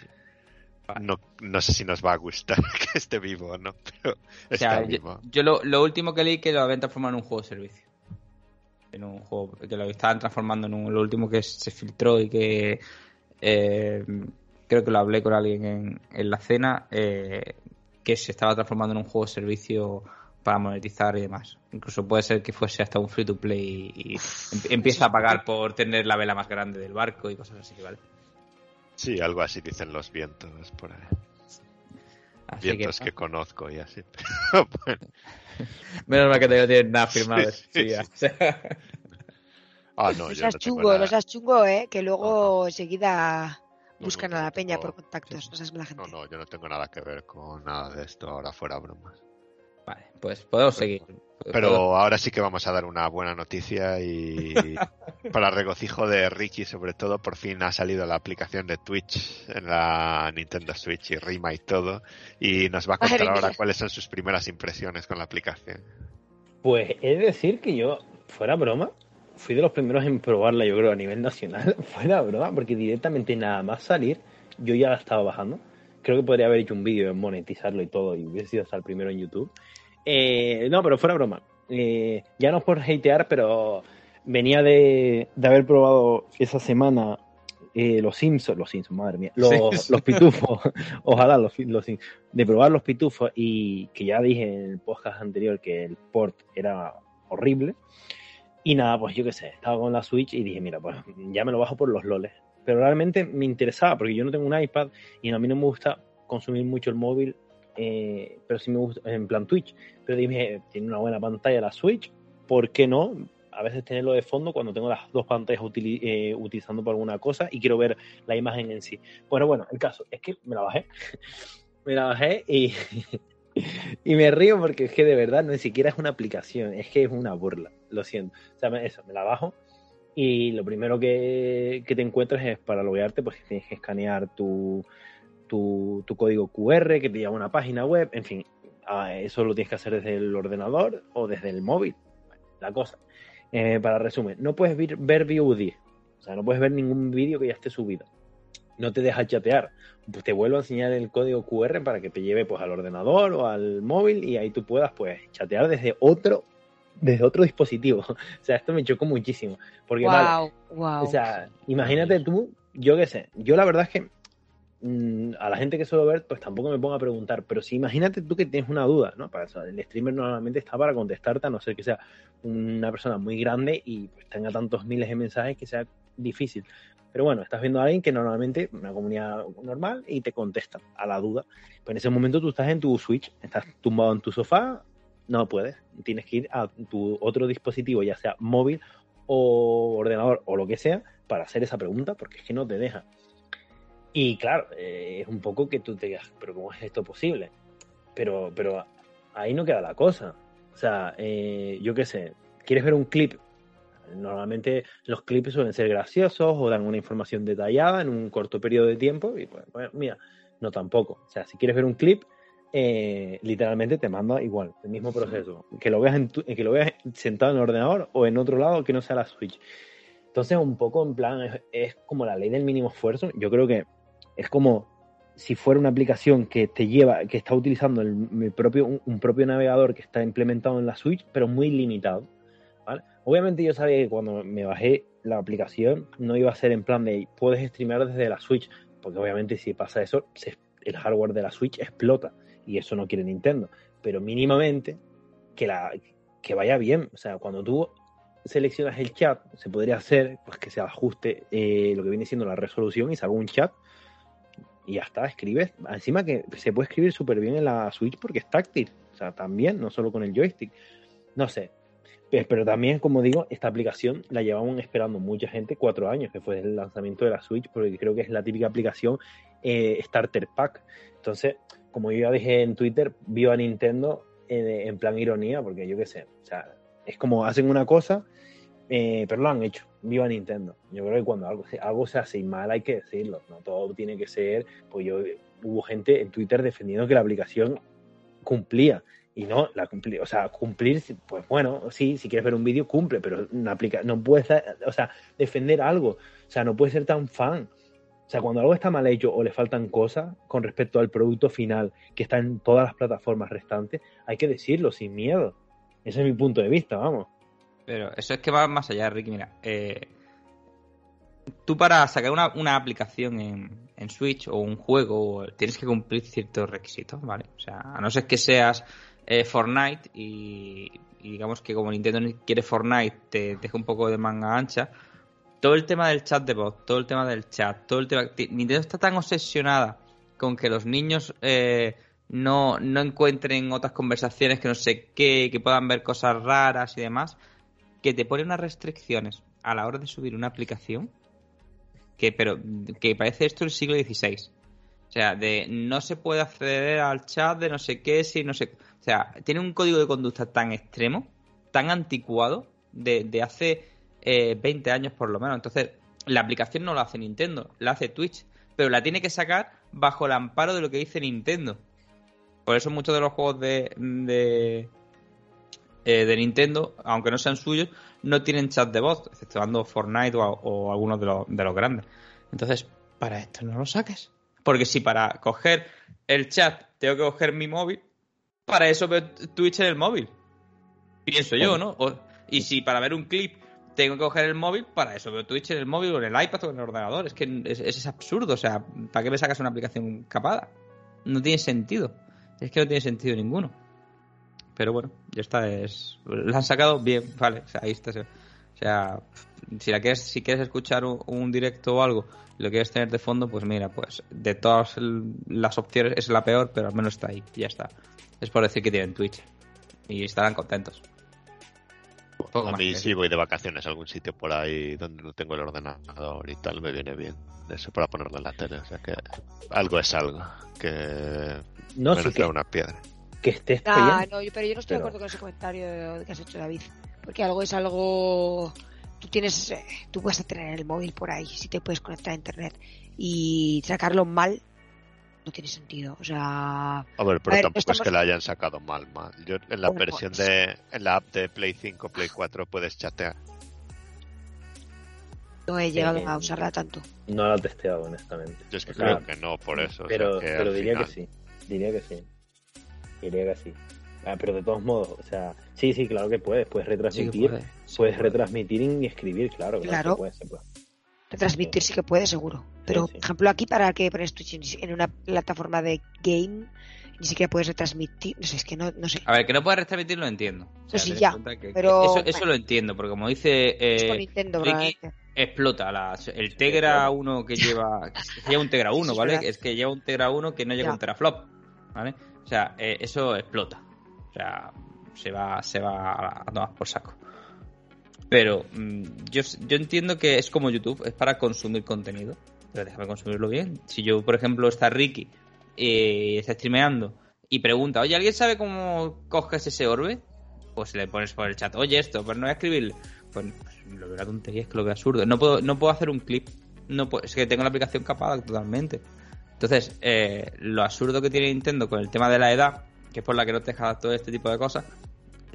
No, no sé si nos va a gustar [LAUGHS] que esté vivo o no, pero O está sea, vivo. yo, yo lo, lo último que leí que lo habían transformado en un juego de servicio. En un juego que lo estaban transformando en un, lo último que se filtró y que eh, creo que lo hablé con alguien en, en la cena, eh, que se estaba transformando en un juego de servicio para monetizar y demás. Incluso puede ser que fuese hasta un free to play y, y em- empieza a pagar por tener la vela más grande del barco y cosas así, ¿vale? Sí, algo así dicen los vientos por ahí. Así Vientos que, que, conozco y así. Bueno. [LAUGHS] menos mal que todavía no tienes nada firmado. Sí, Sí, sí, ya. sí. [LAUGHS] Ah, no no, yo seas no chungo nada. no seas chungo eh que luego enseguida buscan no, a la peña tengo- por contactos no seas mala gente No, no, yo no tengo nada que ver con nada de esto ahora fuera bromas. Vale, pues podemos seguir. Pero ahora sí que vamos a dar una buena noticia y [LAUGHS] para regocijo de Ricky sobre todo por fin ha salido la aplicación de Twitch en la Nintendo Switch y Rima y todo y nos va a contar Madre ahora mía. cuáles son sus primeras impresiones con la aplicación. Pues de decir que yo, fuera broma, fui de los primeros en probarla, yo creo, a nivel nacional, [LAUGHS] fuera broma, porque directamente nada más salir, yo ya la estaba bajando. Creo que podría haber hecho un vídeo de monetizarlo y todo, y hubiese sido hasta el primero en YouTube. Eh, no, pero fuera broma. Eh, ya no es por hatear, pero venía de, de haber probado esa semana eh, los Simpsons, los Simpsons, madre mía, los, Sí. los pitufos, [LAUGHS] ojalá los, los de probar los pitufos y que ya dije en el podcast anterior que el port era horrible. Y nada, pues yo qué sé, estaba con la Switch y dije, mira, pues ya me lo bajo por los loles. Pero realmente me interesaba, porque yo no tengo un iPad y a mí no me gusta consumir mucho el móvil, eh, pero sí me gusta en plan Twitch. Pero dije, tiene una buena pantalla la Switch, ¿por qué no? A veces tenerlo de fondo cuando tengo las dos pantallas eh, utilizando por alguna cosa y quiero ver la imagen en sí. Bueno, bueno, el caso es que me la bajé. [LAUGHS] me la bajé y, [LAUGHS] [LAUGHS] y me río porque es que de verdad ni siquiera es una aplicación, es que es una burla, lo siento. O sea, me- eso, me la bajo y lo primero que, que te encuentras es para loguearte, pues tienes que escanear tu, tu, código QR que te lleva a una página web, en fin, ah, eso lo tienes que hacer desde el ordenador o desde el móvil. La cosa. Eh, para resumen, no puedes ver, ver o sea, no puedes ver ningún vídeo que ya esté subido. No te deja chatear. Pues te vuelvo a enseñar el código QR para que te lleve pues al ordenador o al móvil y ahí tú puedas pues chatear desde otro desde otro dispositivo. [LAUGHS] O sea, esto me chocó muchísimo. Porque vale, wow wow o sea, imagínate tú, yo qué sé, yo la verdad es que mm, a la gente que suelo ver, pues tampoco me pongo a preguntar, pero si imagínate tú que tienes una duda, ¿no? Para el streamer normalmente está para contestarte, a no ser que sea una persona muy grande y pues, tenga tantos miles de mensajes que sea difícil. Pero bueno, estás viendo a alguien que normalmente, una comunidad normal, y te contesta a la duda. Pero en ese momento tú estás en tu Switch, estás tumbado en tu sofá, no puedes. Tienes que ir a tu otro dispositivo, ya sea móvil o ordenador o lo que sea, para hacer esa pregunta, porque es que no te deja. Y claro, eh, es un poco que tú te digas, pero ¿cómo es esto posible? Pero, pero ahí no queda la cosa. O sea, eh, yo qué sé, quieres ver un clip, normalmente los clips suelen ser graciosos o dan una información detallada en un corto periodo de tiempo y pues, pues mira, no tampoco. O sea, si quieres ver un clip, eh, literalmente te manda igual, el mismo proceso. Que lo veas en tu- que lo veas sentado en el ordenador o en otro lado que no sea la Switch. Entonces, un poco en plan, es, es como la ley del mínimo esfuerzo. Yo creo que es como si fuera una aplicación que te lleva, que está utilizando el, el propio, un, un propio navegador que está implementado en la Switch, pero muy limitado. Obviamente yo sabía que cuando me bajé la aplicación no iba a ser en plan de puedes streamear desde la Switch, porque obviamente si pasa eso, el hardware de la Switch explota y eso no quiere Nintendo. Pero mínimamente que, la, que vaya bien. O sea, cuando tú seleccionas el chat, se podría hacer pues que se ajuste eh, lo que viene siendo la resolución y salga un chat y ya está, escribes. Encima que se puede escribir súper bien en la Switch porque es táctil. O sea, también, no solo con el joystick. No sé. Pero también, como digo, esta aplicación la llevaban esperando mucha gente, cuatro años, que fue el lanzamiento de la Switch, porque creo que es la típica aplicación eh, Starter Pack. Entonces, como yo ya dije en Twitter, viva Nintendo eh, en plan ironía, porque yo qué sé, o sea, es como hacen una cosa, eh, pero lo han hecho. Viva Nintendo. Yo creo que cuando algo, algo se hace mal hay que decirlo. No todo tiene que ser. Pues yo hubo gente en Twitter defendiendo que la aplicación cumplía y no la cumplía. O sea, cumplir, pues bueno, sí, si quieres ver un vídeo, cumple, pero una aplica no puedes, o sea, defender algo. O sea, no puedes ser tan fan. O sea, cuando algo está mal hecho o le faltan cosas con respecto al producto final que está en todas las plataformas restantes, hay que decirlo sin miedo. Ese es mi punto de vista, vamos. Pero eso es que va más allá, Ricky. Mira, eh, tú para sacar una, una aplicación en, en Switch o un juego tienes que cumplir ciertos requisitos, ¿vale? O sea, a no ser que seas eh, Fortnite y, y digamos que como Nintendo quiere Fortnite te deja un poco de manga ancha. Todo el tema del chat de voz, todo el tema del chat, todo el tema... Nintendo está tan obsesionada con que los niños eh, no, no encuentren otras conversaciones que no sé qué, que puedan ver cosas raras y demás, que te pone unas restricciones a la hora de subir una aplicación que pero que parece esto el siglo XVI. Sea, de no se puede acceder al chat de no sé qué, si no sé. O sea, tiene un código de conducta tan extremo, tan anticuado, de, de hace eh, 20 años por lo menos. Entonces, la aplicación no la hace Nintendo, la hace Twitch, pero la tiene que sacar bajo el amparo de lo que dice Nintendo. Por eso muchos de los juegos de, de, eh, de Nintendo, aunque no sean suyos, no tienen chat de voz, exceptuando Fortnite o, o algunos de los, de los grandes. Entonces, para esto no lo saques. Porque si para coger el chat tengo que coger mi móvil, para eso veo Twitch en el móvil. Pienso yo, ¿no? O- y si para ver un clip tengo que coger el móvil, para eso veo Twitch en el móvil o en el iPad o en el ordenador. Es que es, es absurdo. O sea, ¿para qué me sacas una aplicación capada? No tiene sentido. Es que no tiene sentido ninguno. Pero bueno, ya está. Es, la han sacado bien, vale. O sea, ahí está. O sea, si la quieres, si quieres escuchar un, un directo o algo, lo quieres tener de fondo, pues mira, pues de todas las opciones es la peor, pero al menos está ahí. Ya está. Es por decir que tienen Twitch. Y estarán contentos. Poco A mí sí decir. voy de vacaciones a algún sitio por ahí donde no tengo el ordenador y tal, me viene bien. Eso para ponerlo en la tele, o sea que algo es algo. Que No, sí merece que, una piedra. que estés Ah, no, yo- pero yo no estoy de acuerdo con ese comentario que has hecho, David. Porque algo es algo. Tú tienes. eh, Tú puedes tener el móvil por ahí, si te puedes conectar a internet. Y sacarlo mal no tiene sentido. O sea. A ver, pero A ver, tampoco estamos- es que la hayan sacado mal, mal. Yo en la Bueno, versión pues- de, en la app de Play 5, Play 4 puedes chatear. No he llegado Eh, a usarla tanto. No lo he testeado, honestamente. Yo es que O sea, creo que no, por eso. o sea, Pero, que pero diría final- que sí. Diría que sí. Diría que sí. Ah, pero de todos modos, o sea, sí, sí, claro que puedes. Puedes Sí que retransmitir. puede, puedes que puede. retransmitir y escribir, claro. Claro. Claro. se puede, se puede. Retransmitir sí que puede, seguro. Pero, sí. por ejemplo, aquí, ¿para qué pones Twitch en- una plataforma de game? Ni siquiera puedes retransmitir. No sé, es que no, no sé. A ver, que no puedas retransmitir lo entiendo. O sea, sí, ya, que- que pero- Eso, eso lo entiendo, porque como dice eh, Nintendo, Ricky, explota. La, el Tegra 1 que lleva. que lleva un Tegra [LAUGHS] 1, Sí, es ¿vale? Es que lleva un Tegra 1 que no llega Ya. un teraflop, ¿vale? O sea, eh, eso explota. O sea, se va, se va a, a tomar por saco. Pero mm, yo, yo entiendo que es como YouTube, es para consumir contenido. Pero déjame consumirlo bien. Si yo, por ejemplo, está Ricky y está streameando y pregunta, oye, ¿alguien sabe cómo coges ese orbe? pues le pones por el chat, oye esto, pues no voy a escribirle. Pues, pues lo veo la tontería, es que lo veo absurdo. No puedo, no puedo hacer un clip. No puedo- es que tengo la aplicación capada totalmente. Entonces, eh, lo absurdo que tiene Nintendo con el tema de la edad, que es por la que no te deja todo este tipo de cosas,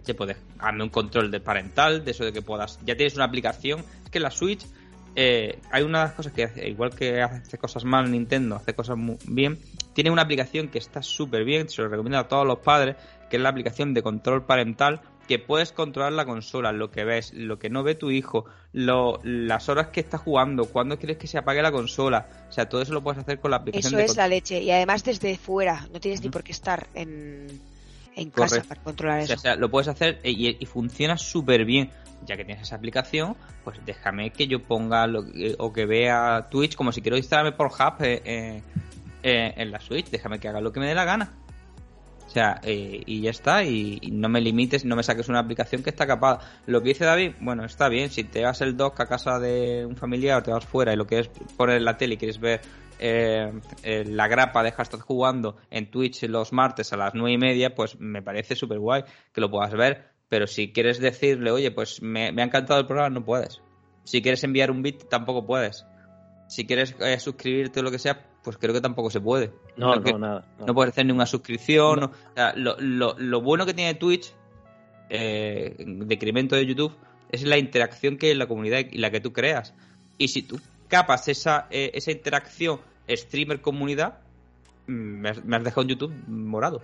te puedes darme un control de parental, de eso de que puedas. Ya tienes una aplicación. Es que la Switch, eh, hay una de las cosas que hace, igual que hace cosas mal Nintendo, hace cosas muy bien. Tiene una aplicación que está súper bien, se lo recomiendo a todos los padres, que es la aplicación de control parental, que puedes controlar la consola, lo que ves, lo que no ve tu hijo, lo- las horas que está jugando, cuándo quieres que se apague la consola. O sea, todo eso lo puedes hacer con la aplicación Eso de es la leche. Y además desde fuera. No tienes ni por qué estar en, en casa para controlar O sea, eso. o sea, lo puedes hacer y, y funciona súper bien. Ya que tienes esa aplicación, pues déjame que yo ponga lo, que- o que vea Twitch como si quiero instalarme por Hub eh, eh, eh, en la Switch. Déjame que haga lo que me dé la gana. O sea, eh, y ya está. Y, y no me limites, no me saques una aplicación que está capada. Lo que dice David, bueno, está bien. Si te vas el dock a casa de un familiar o te vas fuera y lo quieres poner en la tele y quieres ver eh, eh, la grapa de hashtag jugando en Twitch los martes a las nueve y media, pues me parece súper guay que lo puedas ver. Pero si quieres decirle, oye, pues me, me ha encantado el programa, no puedes. Si quieres enviar un bit, tampoco puedes. Si quieres eh, suscribirte o lo que sea, pues creo que tampoco se puede. No, no, nada. no. no puedes hacer ninguna suscripción. no- o sea, lo, lo- lo bueno que tiene Twitch, eh, en decremento de YouTube, es la interacción que hay en la comunidad y la que tú creas. Y si tú capas esa, eh, esa interacción streamer-comunidad, mm, me has, me has dejado en YouTube morado.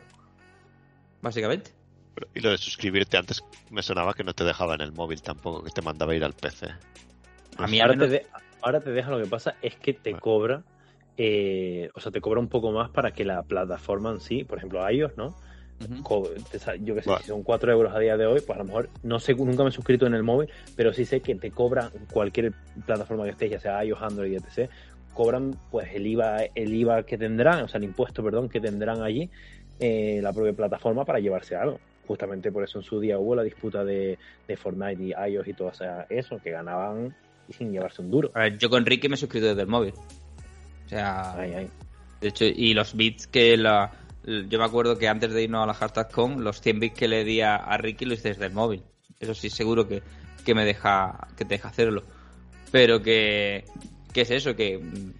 Básicamente. Pero- Y lo de suscribirte antes me sonaba que no te dejaba en el móvil tampoco, que te mandaba ir al PC. A mí ahora, te de- ahora te deja lo que pasa es que te Bueno. cobra, eh, o sea, te cobra un poco más para que la plataforma en sí, por ejemplo, iOS, ¿no? Yo que sé, Vale. si son 4 euros a día de hoy, pues a lo mejor no sé, nunca me he suscrito en el móvil, pero sí sé que te cobran cualquier plataforma que estés, ya sea iOS, Android, etc. Cobran pues el IVA, el IVA que tendrán, o sea, el impuesto, perdón, que tendrán allí eh, la propia plataforma para llevarse algo. Justamente por eso en su día hubo la disputa de, de Fortnite y iOS y todo o sea, eso, que ganaban y sin llevarse un duro. A ver, yo con Ricky me he suscrito desde el móvil. O sea, Ay, ay. De hecho, y los bits que la. Yo me acuerdo que antes de irnos a la hashtag con, los 100 bits que le di a, a Ricky los hice desde el móvil. Eso sí, seguro que, que me deja que te deja hacerlo. Pero que. ¿Qué es eso? Que. mm,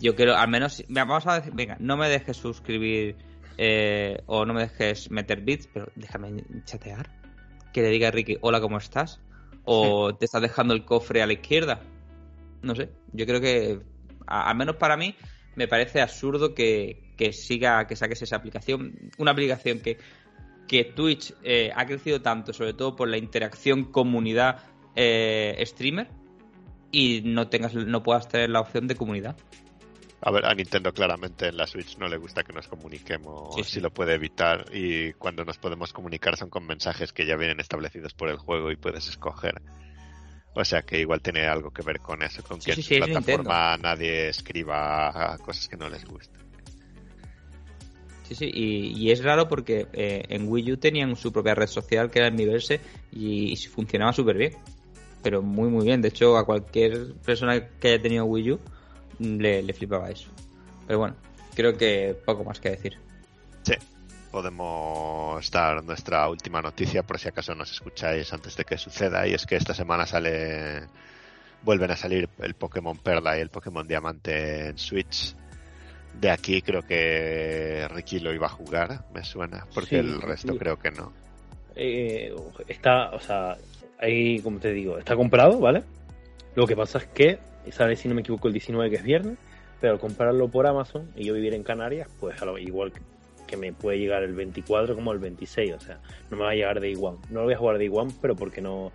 Yo quiero, al menos. Vamos a decir, venga, no me dejes suscribir eh, o no me dejes meter bits, pero déjame chatear. Que le diga a Ricky, hola, ¿cómo estás? O te estás dejando el cofre a la izquierda. No sé, yo creo que, a- al menos para mí, me parece absurdo que, que siga, que saques esa aplicación. Una aplicación que, que Twitch eh, ha crecido tanto, sobre todo por la interacción comunidad eh, streamer, y no tengas, no puedas tener la opción de comunidad. A ver, a Nintendo claramente en la Switch no le gusta que nos comuniquemos Sí, sí. si lo puede evitar y cuando nos podemos comunicar son con mensajes que ya vienen establecidos por el juego y puedes escoger. O sea que igual tiene algo que ver con eso, con Sí, que en su plataforma nadie escriba cosas que no les gustan. Sí, sí, y, y es raro porque eh, en Wii U tenían su propia red social que era el Miiverse y, y funcionaba súper bien. Pero muy, muy bien. De hecho, a cualquier persona que haya tenido Wii U mm, le, le flipaba eso. Pero bueno, creo que poco más que decir. Sí, podemos dar nuestra última noticia por si acaso nos escucháis antes de que suceda y es que esta semana sale vuelven a salir el Pokémon Perla y el Pokémon Diamante en Switch. De aquí creo que Ricky lo iba a jugar, me suena, porque Sí, el resto sí. creo que no. Eh, está, o sea, ahí, como te digo, está comprado, ¿vale? Lo que pasa es que sale, si no me equivoco, el 19 que es viernes, pero al comprarlo por Amazon y yo vivir en Canarias, pues a lo- igual que, que me puede llegar el 24 como el 26, o sea, no me va a llegar de igual. No lo voy a jugar de igual, pero porque no,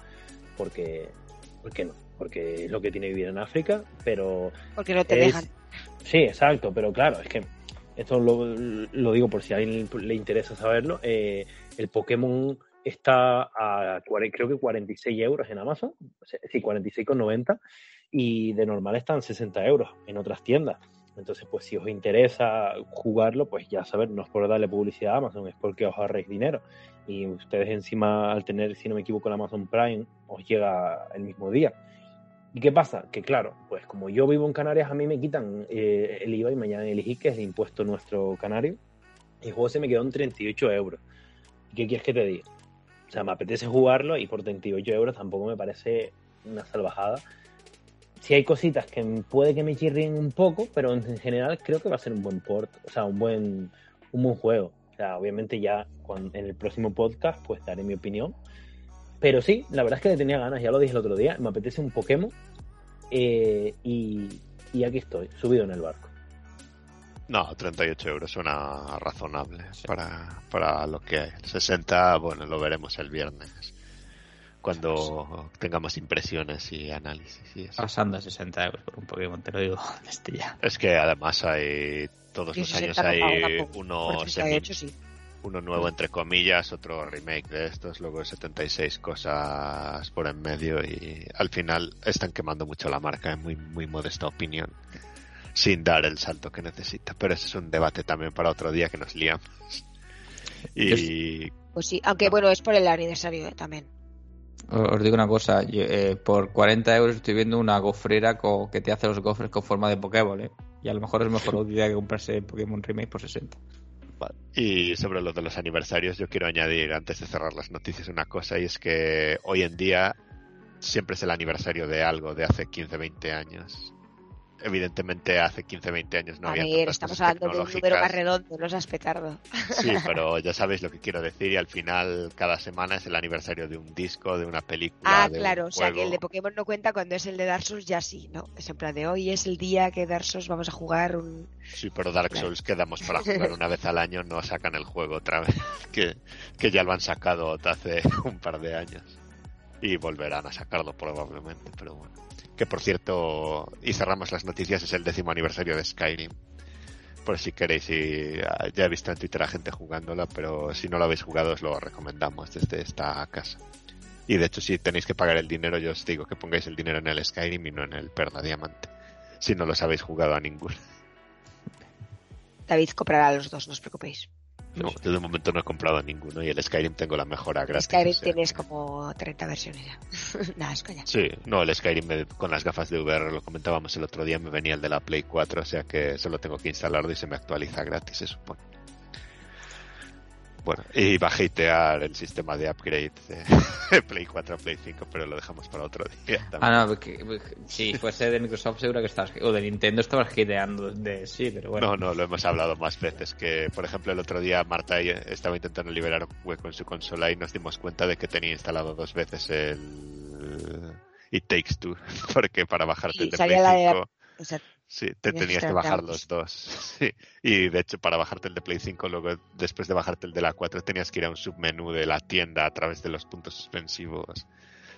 porque, porque no, porque es lo que tiene vivir en África, pero Porque no te es- dejan. Sí, exacto, pero claro, es que esto lo, lo digo por si a alguien le interesa saberlo. eh, el Pokémon está a creo que 46 euros en Amazon, sí, 46,90 y de normal están 60 euros en otras tiendas. Entonces, pues si os interesa jugarlo, pues ya saber, no es por darle publicidad a Amazon, es porque os ahorréis dinero. Y ustedes encima, al tener, si no me equivoco, el Amazon Prime, os llega el mismo día. ¿Y qué pasa? Que claro, pues como yo vivo en Canarias, a mí me quitan eh, el IVA y mañana elegí que es el impuesto nuestro canario. Y el juego se me quedó en 38 euros. ¿Y qué quieres que te diga? O sea, me apetece jugarlo y por 38 euros tampoco me parece una salvajada. Sí hay cositas que puede que me chirrien un poco, pero en general creo que va a ser un buen port, o sea, un buen, un buen juego. O sea, obviamente ya en el próximo podcast pues daré mi opinión. Pero sí, la verdad es que le tenía ganas, ya lo dije el otro día, me apetece un Pokémon eh, y, y aquí estoy, subido en el barco. No, 38 euros suena razonable para, para lo que hay. 60, bueno, lo veremos el viernes. Cuando tengamos impresiones y análisis y eso. Pasando a 60 euros por un Pokémon, te lo digo [LAUGHS] desde ya. Es que además hay, todos los años 60 no hay pago tampoco. uno, Por semi- 38 sí. Uno nuevo entre comillas, otro remake de estos, luego 76 cosas por en medio y al final están quemando mucho la marca, en muy, muy modesta opinión, sin dar el salto que necesita. Pero ese es un debate también para otro día que nos liamos. Y Pues sí, aunque bueno, es por el aniversario eh, también. Os digo una cosa, yo, eh, por 40 euros estoy viendo una gofrera co- que te hace los gofres con forma de Pokéball, ¿eh? Y a lo mejor es mejor [LAUGHS] idea que comprarse Pokémon Remake por 60. Y sobre lo de los aniversarios, yo quiero añadir, antes de cerrar las noticias, una cosa, y es que hoy en día siempre es el aniversario de algo de hace 15, 20 años. Evidentemente hace 15, 20 años no a había ver, estamos hablando de un número más redondo, no seas petardo. Sí, [LAUGHS] pero ya sabéis lo que quiero decir y al final cada semana es el aniversario de un disco, de una película, Ah, de un claro, o sea que el de Pokémon no cuenta cuando es el de Dark Souls, ya sí, ¿no? Es en plan de hoy es el día que Dark Souls vamos a jugar un... Sí, pero Dark Claro. Souls quedamos para [LAUGHS] jugar una vez al año, no sacan el juego otra vez, [LAUGHS] que, que ya lo han sacado hace un par de años. Y volverán a sacarlo probablemente, pero bueno. Que por cierto, y cerramos las noticias, es el décimo aniversario de Skyrim. Por si queréis, y ah, ya he visto en Twitter a gente jugándola, pero si no lo habéis jugado os lo recomendamos desde esta casa. Y de hecho, si tenéis que pagar el dinero, yo os digo que pongáis el dinero en el Skyrim y no en el Perla Diamante. Si no los habéis jugado a ninguno. David comprará los dos, no os preocupéis. No, yo de momento no he comprado ninguno y el Skyrim tengo la mejora gratis. Skyrim o sea tienes como 30 versiones ya. [LAUGHS] Nada, es coña. Sí, no, el Skyrim me- con las gafas de VR, lo comentábamos el otro día, me venía el de la Play 4, o sea que solo tengo que instalarlo y se me actualiza gratis, se supone. Bueno, y va a hatear el sistema de upgrade de [LAUGHS] Play 4 a Play 5, pero lo dejamos para otro día. también. Ah, no, porque, si fuese de Microsoft seguro que estabas... O de Nintendo estabas hiteando de sí, pero bueno. No, no, lo hemos hablado más veces. Que, por ejemplo, el otro día Marta estaba intentando liberar un hueco en su consola y nos dimos cuenta de que tenía instalado dos veces el It Takes Two. [LAUGHS] Porque para bajarte Y el de Play la de- 5, O sea, sí, te tenías que bajar los dos. [LAUGHS] Sí. Y de hecho, para bajarte el de Play 5, luego después de bajarte el de la 4, tenías que ir a un submenú de la tienda a través de los puntos suspensivos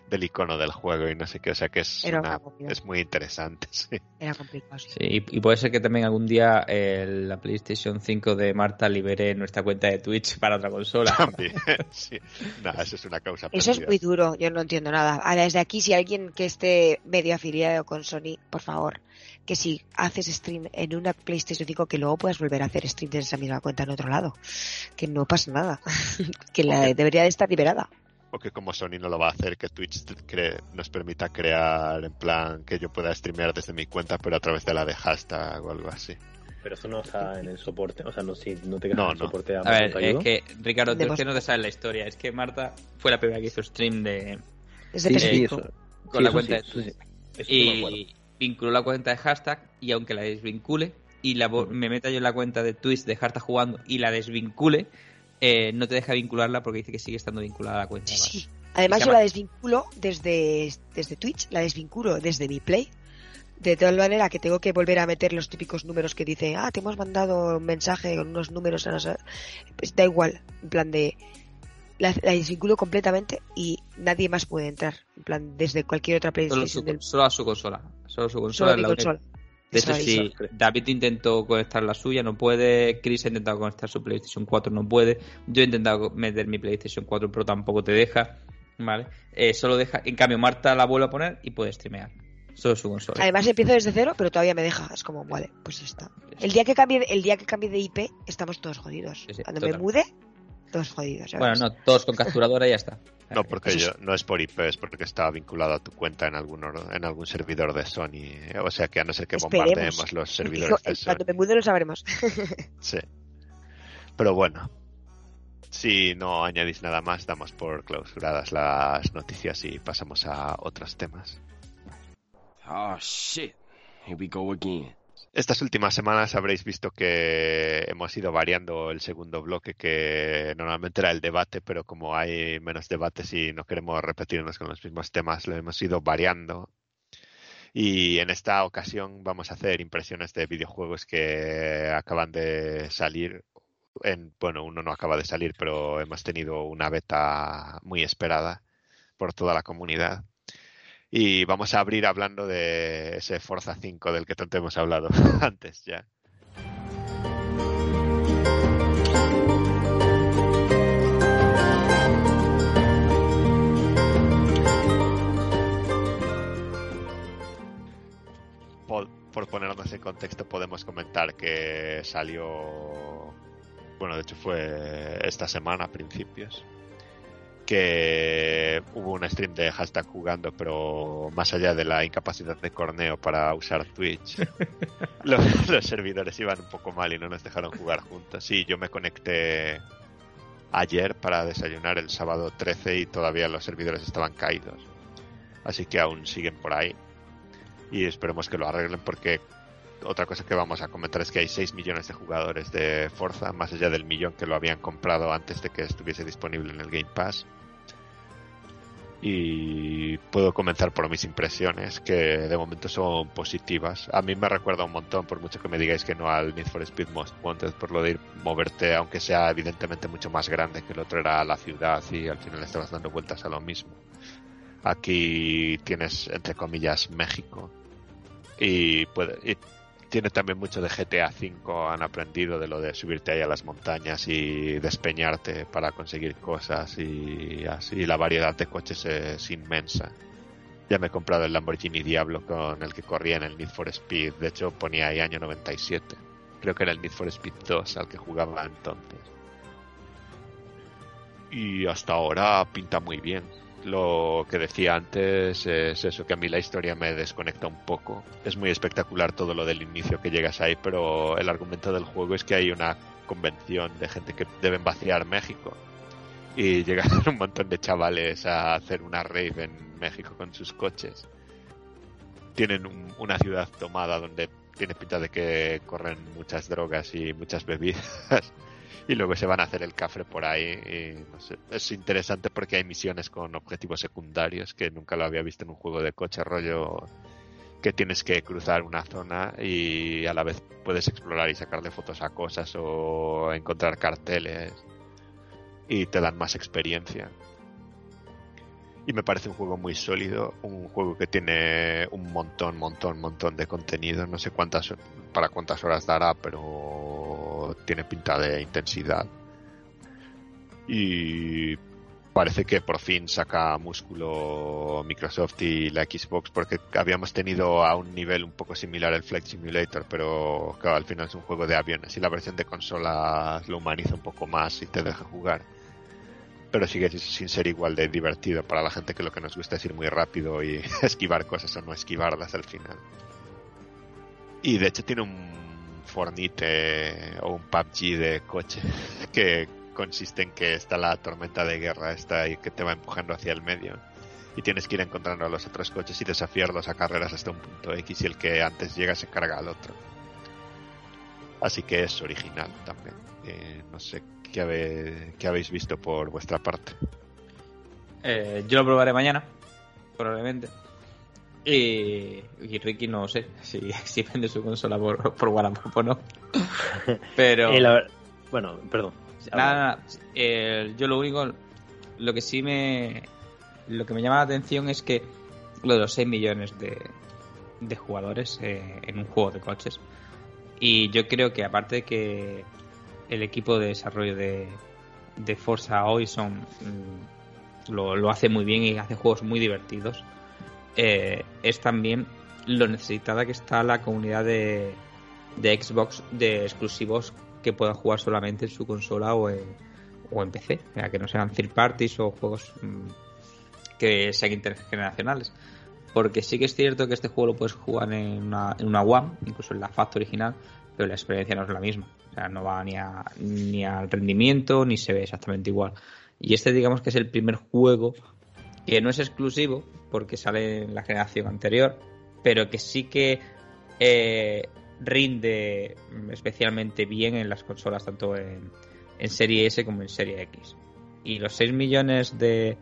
del icono del juego y no sé qué. O sea que es, una- es muy interesante. [LAUGHS] Sí. era complicado, sí. Sí, y, y puede ser que también algún día eh, la PlayStation 5 de Marta libere nuestra cuenta de Twitch para otra consola. [LAUGHS] También, sí. Nada, eso es una causa Eso es muy duro, yo no entiendo nada. Ahora, desde aquí, si alguien que esté medio afiliado con Sony, por favor, que si haces stream en una PlayStation 5, que luego puedas volver a hacer stream desde esa misma cuenta en otro lado. Que no pasa nada. [LAUGHS] que la debería de estar liberada. O que como Sony no lo va a hacer, que Twitch te cre- nos permita crear en plan que yo pueda streamear desde mi cuenta, pero a través de la de hashtag o algo así. Pero eso no está en el soporte, o sea, no, si no te quedas No, en el no. soporte A ver, Amazon te es que, Ricardo, tú De es que no te sabes la historia. Es que Marta fue la primera que hizo stream de, Sí, PS5. sí, eso- con sí, la cuenta sí, de eso sí. Eso y vinculó la cuenta de hashtag y aunque la desvincule y la me meta yo en la cuenta de Twitch de Harta jugando y la desvincule, eh, no te deja vincularla porque dice que sigue estando vinculada a la cuenta. Sí, además. sí. Yo llama- la desvinculo desde, desde Twitch, la desvinculo desde mi Play. De tal manera que tengo que volver a meter los típicos números que dice, ah, te hemos mandado un mensaje con unos números. a no sé". Pues da igual, en plan de. La, la desvinculo completamente y nadie más puede entrar. En plan, desde cualquier otra Solo, PlayStation su- del solo a su consola. Solo su consola. solo mi la única. consola. De hecho, si. David intentó conectar la suya, no puede. Chris ha intentado conectar su PlayStation 4, no puede. Yo he intentado meter mi PlayStation 4 Pro, tampoco te deja. ¿Vale? Eh, solo deja. En cambio, Marta la vuelve a poner y puede streamear. Solo su consola. Además empiezo desde cero, pero todavía me deja. Es como, vale, pues ya está. El día que cambie, el día que cambie de IP, estamos todos jodidos. Sí, sí, Cuando total. me mude, todos jodidos. Bueno, no, todos con capturadora y ya está. No, porque yo, no es por IP, es porque está vinculado a tu cuenta en algún, en algún servidor de Sony. O sea que a no ser que Esperemos. bombardeemos los servidores de Cuando Sony. me mude lo sabremos. [LAUGHS] Sí. Pero bueno, Si no añadís nada más, damos por clausuradas las noticias y pasamos a otros temas. Oh shit. Here we go again. Estas últimas semanas habréis visto que hemos ido variando el segundo bloque, que normalmente era el debate, pero como hay menos debates y no queremos repetirnos con los mismos temas, lo hemos ido variando. Y en esta ocasión vamos a hacer impresiones de videojuegos que acaban de salir. En, bueno, uno no acaba de salir, pero hemos tenido una beta muy esperada por toda la comunidad. Y vamos a abrir hablando de ese Forza 5 del que tanto hemos hablado [LAUGHS] antes ya. Por, por ponernos en contexto, podemos comentar que salió. Bueno, de hecho fue esta semana a principios que hubo un stream de hashtag jugando, pero más allá de la incapacidad de Corneo para usar Twitch, [LAUGHS] los, los, servidores iban un poco mal y no nos dejaron jugar juntos. Sí, yo me conecté ayer para desayunar el sábado 13 y todavía los servidores estaban caídos. Así que aún siguen por ahí. Y esperemos que lo arreglen porque otra cosa que vamos a comentar es que hay 6 millones de jugadores de Forza, más allá del millón que lo habían comprado antes de que estuviese disponible en el Game Pass. Y puedo comenzar por mis impresiones, que de momento son positivas. A mí me recuerda un montón, por mucho que me digáis que no al Need for Speed Most Wanted, por lo de ir moverte, aunque sea evidentemente mucho más grande que el otro era la ciudad y al final estabas dando vueltas a lo mismo. Aquí tienes, entre comillas, México. Y, puede, tiene también mucho de GTA V, han aprendido de lo de subirte ahí a las montañas y despeñarte para conseguir cosas y así la variedad de coches es inmensa. Ya me he comprado el Lamborghini Diablo con el que corría en el Need for Speed, de hecho ponía ahí año 97. Creo que era el Need for Speed 2 al que jugaba entonces. Y hasta ahora pinta muy bien lo que decía antes es eso, que a mí la historia me desconecta un poco. Es muy espectacular todo lo del inicio que llegas ahí, pero el argumento del juego es que hay una convención de gente que deben vaciar México. Y llegan [LAUGHS] un montón de chavales a hacer una rave en México con sus coches. Tienen un, una ciudad tomada donde tiene pinta de que corren muchas drogas y muchas bebidas [LAUGHS] y luego se van a hacer el cafre por ahí. Y, no sé, es interesante porque hay misiones con objetivos secundarios que nunca lo había visto en un juego de coche, rollo que tienes que cruzar una zona y a la vez puedes explorar y sacarle fotos a cosas o encontrar carteles y te dan más experiencia. Y me parece un juego muy sólido, un juego que tiene un montón, montón, montón de contenido. No sé cuántas para cuántas horas dará, pero tiene pinta de intensidad. Y parece que por fin saca músculo Microsoft y la Xbox porque habíamos tenido a un nivel un poco similar el Flight Simulator, pero claro, al final es un juego de aviones y la versión de consolas lo humaniza un poco más y te deja jugar. Pero sigue sin ser igual de divertido para la gente que lo que nos gusta es ir muy rápido y [LAUGHS] esquivar cosas o no esquivarlas al final. Y de hecho tiene un Fornite o un PUBG de coche [LAUGHS] que consiste en que está la tormenta de guerra esta y que te va empujando hacia el medio y tienes que ir encontrando a los otros coches y desafiarlos a carreras hasta un punto X y el que antes llega se carga al otro. Así que es original también. Eh, no sé qué, habe, qué, habéis visto por vuestra parte. Eh, yo lo probaré mañana, probablemente. Y, y, Ricky no sé si, [LAUGHS] si vende su consola por, por Wallapop o no. [LAUGHS] Pero. Eh, bueno, perdón. Nada, nada. Eh, yo lo único. Lo que sí me. Lo que me llama la atención es que lo de los 6 millones de, de jugadores eh, en un juego de coches. Y yo creo que aparte de que el equipo de desarrollo de, de Forza Horizon mm, lo, lo hace muy bien y hace juegos muy divertidos eh, es también lo necesitada que está la comunidad de, de Xbox de exclusivos que puedan jugar solamente en su consola o en, o en PC, que no sean third parties o juegos mmm, que sean intergeneracionales. Porque sí que es cierto que este juego lo puedes jugar en una, en una One, incluso en la Fact original, pero la experiencia no es la misma. O sea, no va ni, a, ni al rendimiento ni se ve exactamente igual. Y este digamos que es el primer juego que no es exclusivo porque sale en la generación anterior, pero que sí que eh, rinde especialmente bien en las consolas, tanto en, en Serie S como en Serie X. Y los 6 millones de,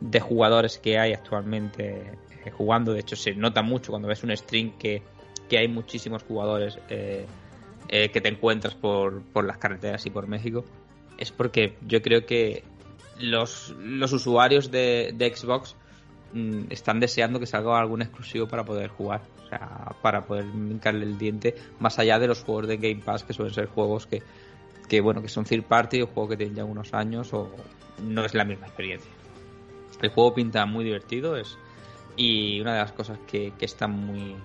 de jugadores que hay actualmente eh, jugando, de hecho se nota mucho cuando ves un stream que, que hay muchísimos jugadores eh, eh, que te encuentras por, por las carreteras y por México, es porque yo creo que los, los usuarios de, Xbox mm, están deseando que salga algún exclusivo para poder jugar, o sea, para poder hincarle el diente, más allá de los juegos de Game Pass, que suelen ser juegos que, que bueno, que son third party o juegos que tienen ya unos años o no es la misma experiencia. El juego pinta muy divertido es y una de las cosas que, que están muy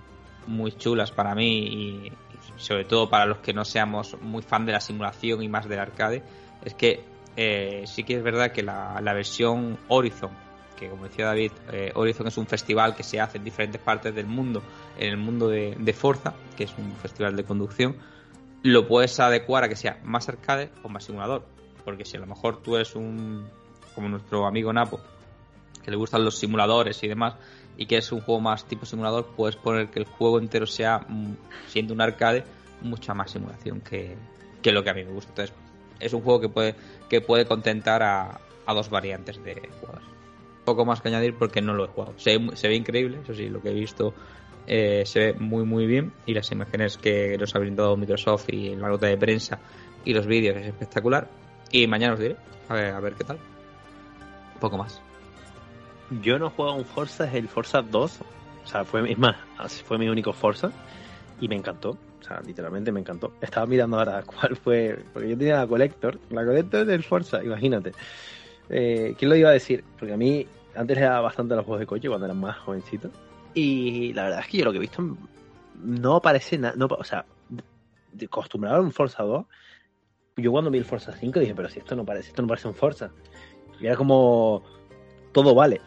muy chulas para mí y sobre todo para los que no seamos muy fan de la simulación y más del arcade es que eh, sí que es verdad que la, versión Horizon, que como decía David, eh, Horizon es un festival que se hace en diferentes partes del mundo, en el mundo de, Forza, que es un festival de conducción, lo puedes adecuar a que sea más arcade o más simulador. Porque si a lo mejor tú eres un, como nuestro amigo Napo, que le gustan los simuladores y demás, y que es un juego más tipo simulador, puedes poner que el juego entero sea, mm, siendo un arcade, mucha más simulación que, que lo que a mí me gusta. Es un juego que puede, que puede contentar a, a dos variantes de jugadores. Poco más que añadir porque no lo he jugado. Se, ve increíble, eso sí, lo que he visto eh, se ve muy muy bien y las imágenes que nos ha brindado Microsoft y la nota de prensa y los vídeos es espectacular. Y mañana os diré, a ver, a ver qué tal. Poco más. Yo no he jugado un Forza, es el Forza 2. O sea, fue, más, fue mi único Forza y me encantó. O sea, literalmente me encantó. Estaba mirando ahora [LAUGHS] cuál fue. Porque yo tenía la Collector. La Collector del Forza, imagínate. Eh, ¿Quién lo iba a decir? Porque a mí antes le daba bastante a los juegos de coche cuando era más jovencito. Y la verdad es que yo lo que he visto no parece nada. No, o sea, acostumbrado a un Forza 2. Yo cuando vi el Forza 5 dije, pero si esto no parece, esto no parece un Forza. Y era como todo vale.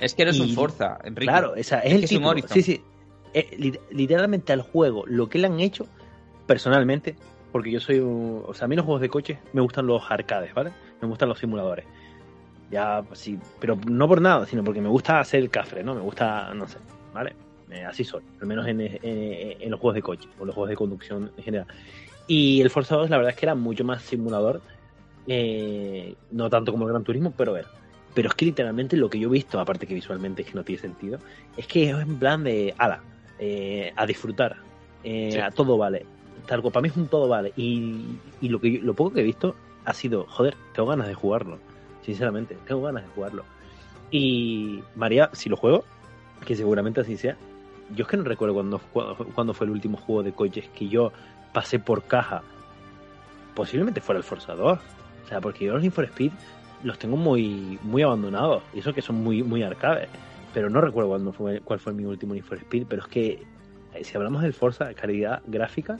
Es que no es [LAUGHS] y, un Forza, Enrique. Claro, o sea, es, es el título. Es sí, sí. Eh, literalmente al juego, lo que le han hecho, personalmente, porque yo soy un, o sea, a mí los juegos de coche me gustan los arcades, ¿vale? Me gustan los simuladores. Ya, sí, pero no por nada, sino porque me gusta hacer el cafre, ¿no? Me gusta, no sé, ¿vale? Eh, así soy, al menos en, en, en, los juegos de coche, o los juegos de conducción en general. Y el Forza 2, la verdad es que era mucho más simulador, eh, no tanto como el Gran Turismo, pero ver. Pero es que literalmente lo que yo he visto, aparte que visualmente es que no tiene sentido, es que es en plan de, ala, eh, a disfrutar, eh, sí. a todo vale. Tal para mí es un todo vale. Y, y lo, que lo poco que he visto ha sido, joder, tengo ganas de jugarlo. Sinceramente, tengo ganas de jugarlo. Y María, si lo juego, que seguramente así sea, yo es que no recuerdo cuando, cuando fue el último juego de coches que yo pasé por caja. Posiblemente fuera el Forza 2. O sea, porque yo los Need for Speed los tengo muy, muy abandonados. Y eso que son muy, muy arcades pero no recuerdo cuándo fue, cuál fue mi último Need for Speed, pero es que si hablamos del Forza, calidad gráfica,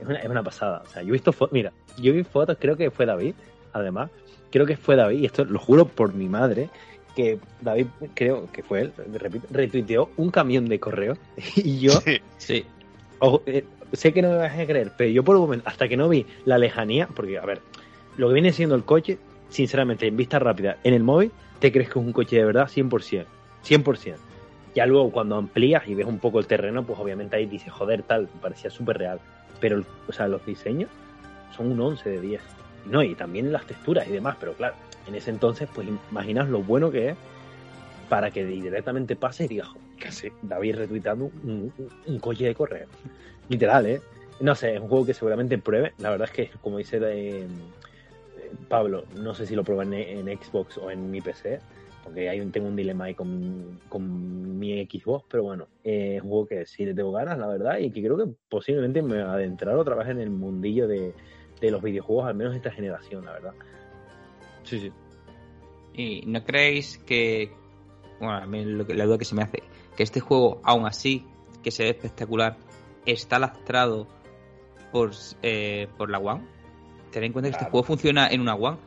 es una, es una pasada. O sea, yo he visto fotos, mira, yo vi fotos, creo que fue David, además, creo que fue David, y esto lo juro por mi madre, que David, creo que fue él, repito, retuiteó un camión de correo, [LAUGHS] y yo, sí, sí. Ojo, eh, sé que no me vas a creer, pero yo por un momento, hasta que no vi la lejanía, porque, a ver, lo que viene siendo el coche, sinceramente, en vista rápida, en el móvil, te crees que es un coche de verdad 100%. 100%. Ya luego cuando amplías y ves un poco el terreno, pues obviamente ahí dices, joder, tal, parecía súper real. Pero, o sea, los diseños son un 11 de 10. No, y también las texturas y demás, pero claro, en ese entonces, pues imaginas lo bueno que es para que directamente pase y digas, casi David retuitando un, un, un, coche de correo. Literal, ¿eh? No sé, es un juego que seguramente pruebe. La verdad es que, como dice eh, Pablo, no sé si lo prueba en, en Xbox o en mi PC porque hay un, tengo un dilema ahí con, con mi Xbox, pero bueno, eh, es un juego que sí le tengo ganas, la verdad, y que creo que posiblemente me adentrar otra vez en el mundillo de, de los videojuegos, al menos esta generación, la verdad. Sí, sí. ¿Y no creéis que, bueno, a mí lo que, la duda que se me hace, que este juego, aún así, que se ve espectacular, está lastrado por, eh, por la One? Ten en cuenta que claro. este juego funciona en una One.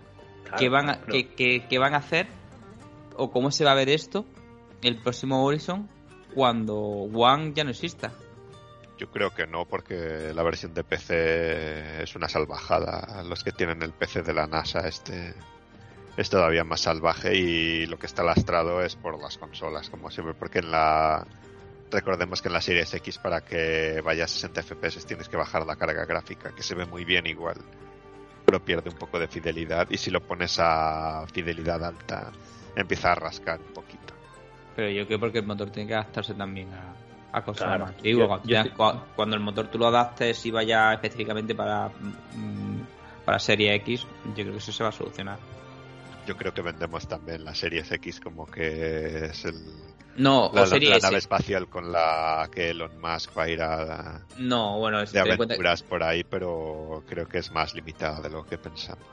Claro, ¿Qué, van a, que, que, que van a hacer o cómo se va a ver esto el próximo Horizon cuando One ya no exista. Yo creo que no, porque la versión de PC es una salvajada. Los que tienen el PC de la NASA este es todavía más salvaje y lo que está lastrado es por las consolas, como siempre, porque en la recordemos que en la Series X para que vaya a 60 FPS tienes que bajar la carga gráfica, que se ve muy bien igual, pero pierde un poco de fidelidad y si lo pones a fidelidad alta empieza a rascar un poquito. Pero yo creo porque el motor tiene que adaptarse también a, a cosas Claro. más antiguas. Yo- Cuando, yo cuando el motor tú lo adaptes y vaya específicamente para, mm, para serie X, yo creo que eso se va a solucionar. Yo creo que vendemos también la Series X como que es el, No, la, o serie la S. nave espacial con la que Elon Musk va a ir a, No, bueno, es- de ten en cuenta- aventuras por ahí, pero creo que es más limitada de lo que pensamos.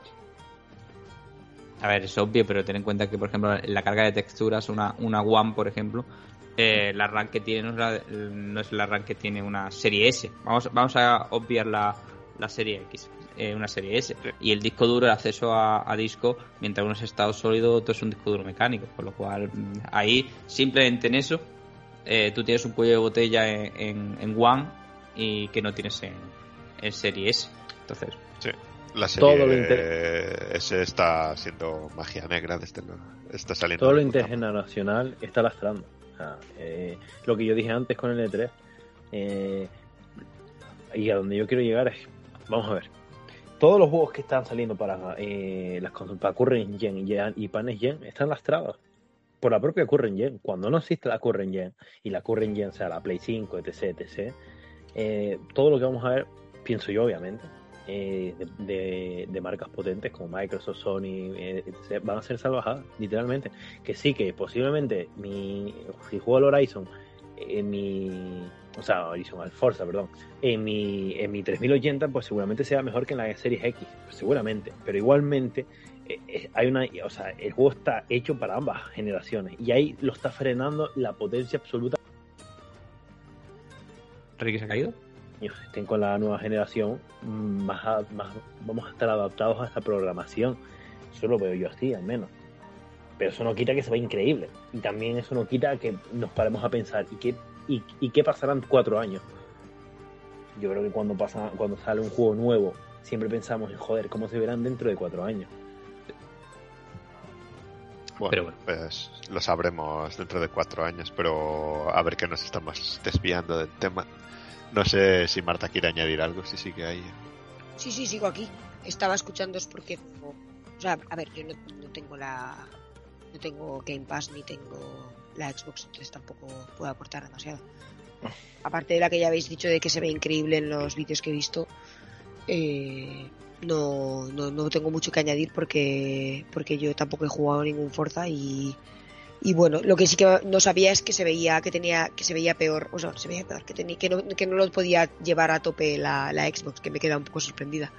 A ver, es obvio, pero ten en cuenta que, por ejemplo, en la carga de texturas, una, una One, por ejemplo, eh, el arranque que tiene no es, la- no es el arranque que tiene una serie S. Vamos, vamos a obviar la, la serie X, eh, una serie S. Y el disco duro, el acceso a, a disco, mientras uno es estado sólido, otro es un disco duro mecánico. Con lo cual, mm, ahí, simplemente en eso, eh, tú tienes un cuello de botella en, en, en One y que no tienes en, en serie S. Entonces, Sí. La Todo serie lo inter- ese está siendo magia negra desde luego. Está saliendo. Todo lo intergeneracional está lastrando. O sea, eh, lo que yo dije antes con el E3. eh, y a donde yo quiero llegar es. Vamos a ver. Todos los juegos que están saliendo para eh, las para Current Gen y, Panes Gen están lastrados por la propia Current Gen. Cuando no existe la Current Gen y la Current Gen sea la Play 5, etc, etc, eh, todo lo que vamos a ver, pienso yo obviamente, eh, de, de- marcas potentes como Microsoft, Sony, eh, etc, van a ser salvajadas, literalmente. Que sí, que posiblemente mi, si juego al Horizon, en mi, o sea, Horizon al Forza, perdón, en mi, en mi 3080, pues seguramente sea mejor que en la Series X, pues seguramente, pero igualmente eh, eh, hay una, o sea, el juego está hecho para ambas generaciones y ahí lo está frenando la potencia absoluta ¿Ricky se ha caído? estén con la nueva generación, más, a- más vamos a estar adaptados a esta programación. Eso lo veo yo así, al menos. Pero eso no quita que se vea increíble. Y también eso no quita que nos paremos a pensar, ¿y qué, y, y qué pasarán cuatro años? Yo creo que cuando, pasa, cuando sale un juego nuevo, siempre pensamos en, joder, ¿cómo se verán dentro de cuatro años? Bueno, Pero bueno. pues lo sabremos dentro de cuatro años, pero a ver que nos estamos desviando del tema. No sé si Marta quiere añadir algo, si sigue ahí. Sí, sí, sigo aquí. Estaba escuchando es porque, o sea, a ver, yo no, no tengo la, no tengo Game Pass ni tengo la Xbox, entonces tampoco puedo aportar demasiado. Aparte de la que ya habéis dicho de que se ve increíble en los vídeos que he visto, eh, no, no, no tengo mucho que añadir porque, porque yo tampoco he jugado ningún Forza y, y bueno, lo que sí que no sabía es que se veía que tenía que se veía peor, o sea, se veía peor, que, tenía, que, no, que no lo podía llevar a tope la, la Xbox, que me queda un poco sorprendida,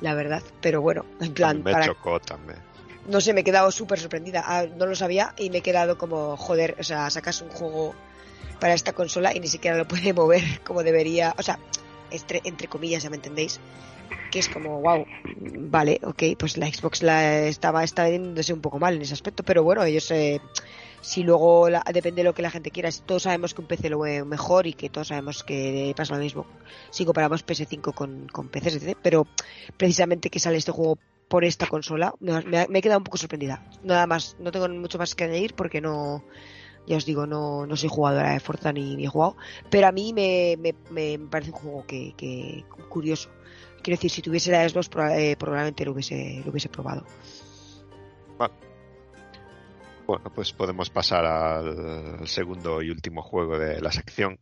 la verdad. Pero bueno, en plan, Me para, chocó también. No sé, me he quedado súper sorprendida. Ah, no lo sabía y me he quedado como, joder, o sea, sacas un juego para esta consola y ni siquiera lo puede [LAUGHS] mover como debería, o sea, entre, comillas, ya me entendéis. Que es como, wow, vale, ok, pues la Xbox la estaba, está yéndose un poco mal en ese aspecto, pero bueno, ellos, eh, si luego la- depende de lo que la gente quiera, todos sabemos que un PC lo ve mejor y que todos sabemos que pasa lo mismo si comparamos PS5 con, con etc. Pero precisamente que sale este juego por esta consola, me, he quedado un poco sorprendida. Nada más, no tengo mucho más que añadir porque no, ya os digo, no, no soy jugadora de Forza ni, ni he jugado, pero a mí me, me, me parece un juego que, que curioso. Quiero decir, si tuviese la Xbox eh, probablemente lo hubiese, lo hubiese probado. Bueno, pues podemos pasar al segundo y último juego de la sección.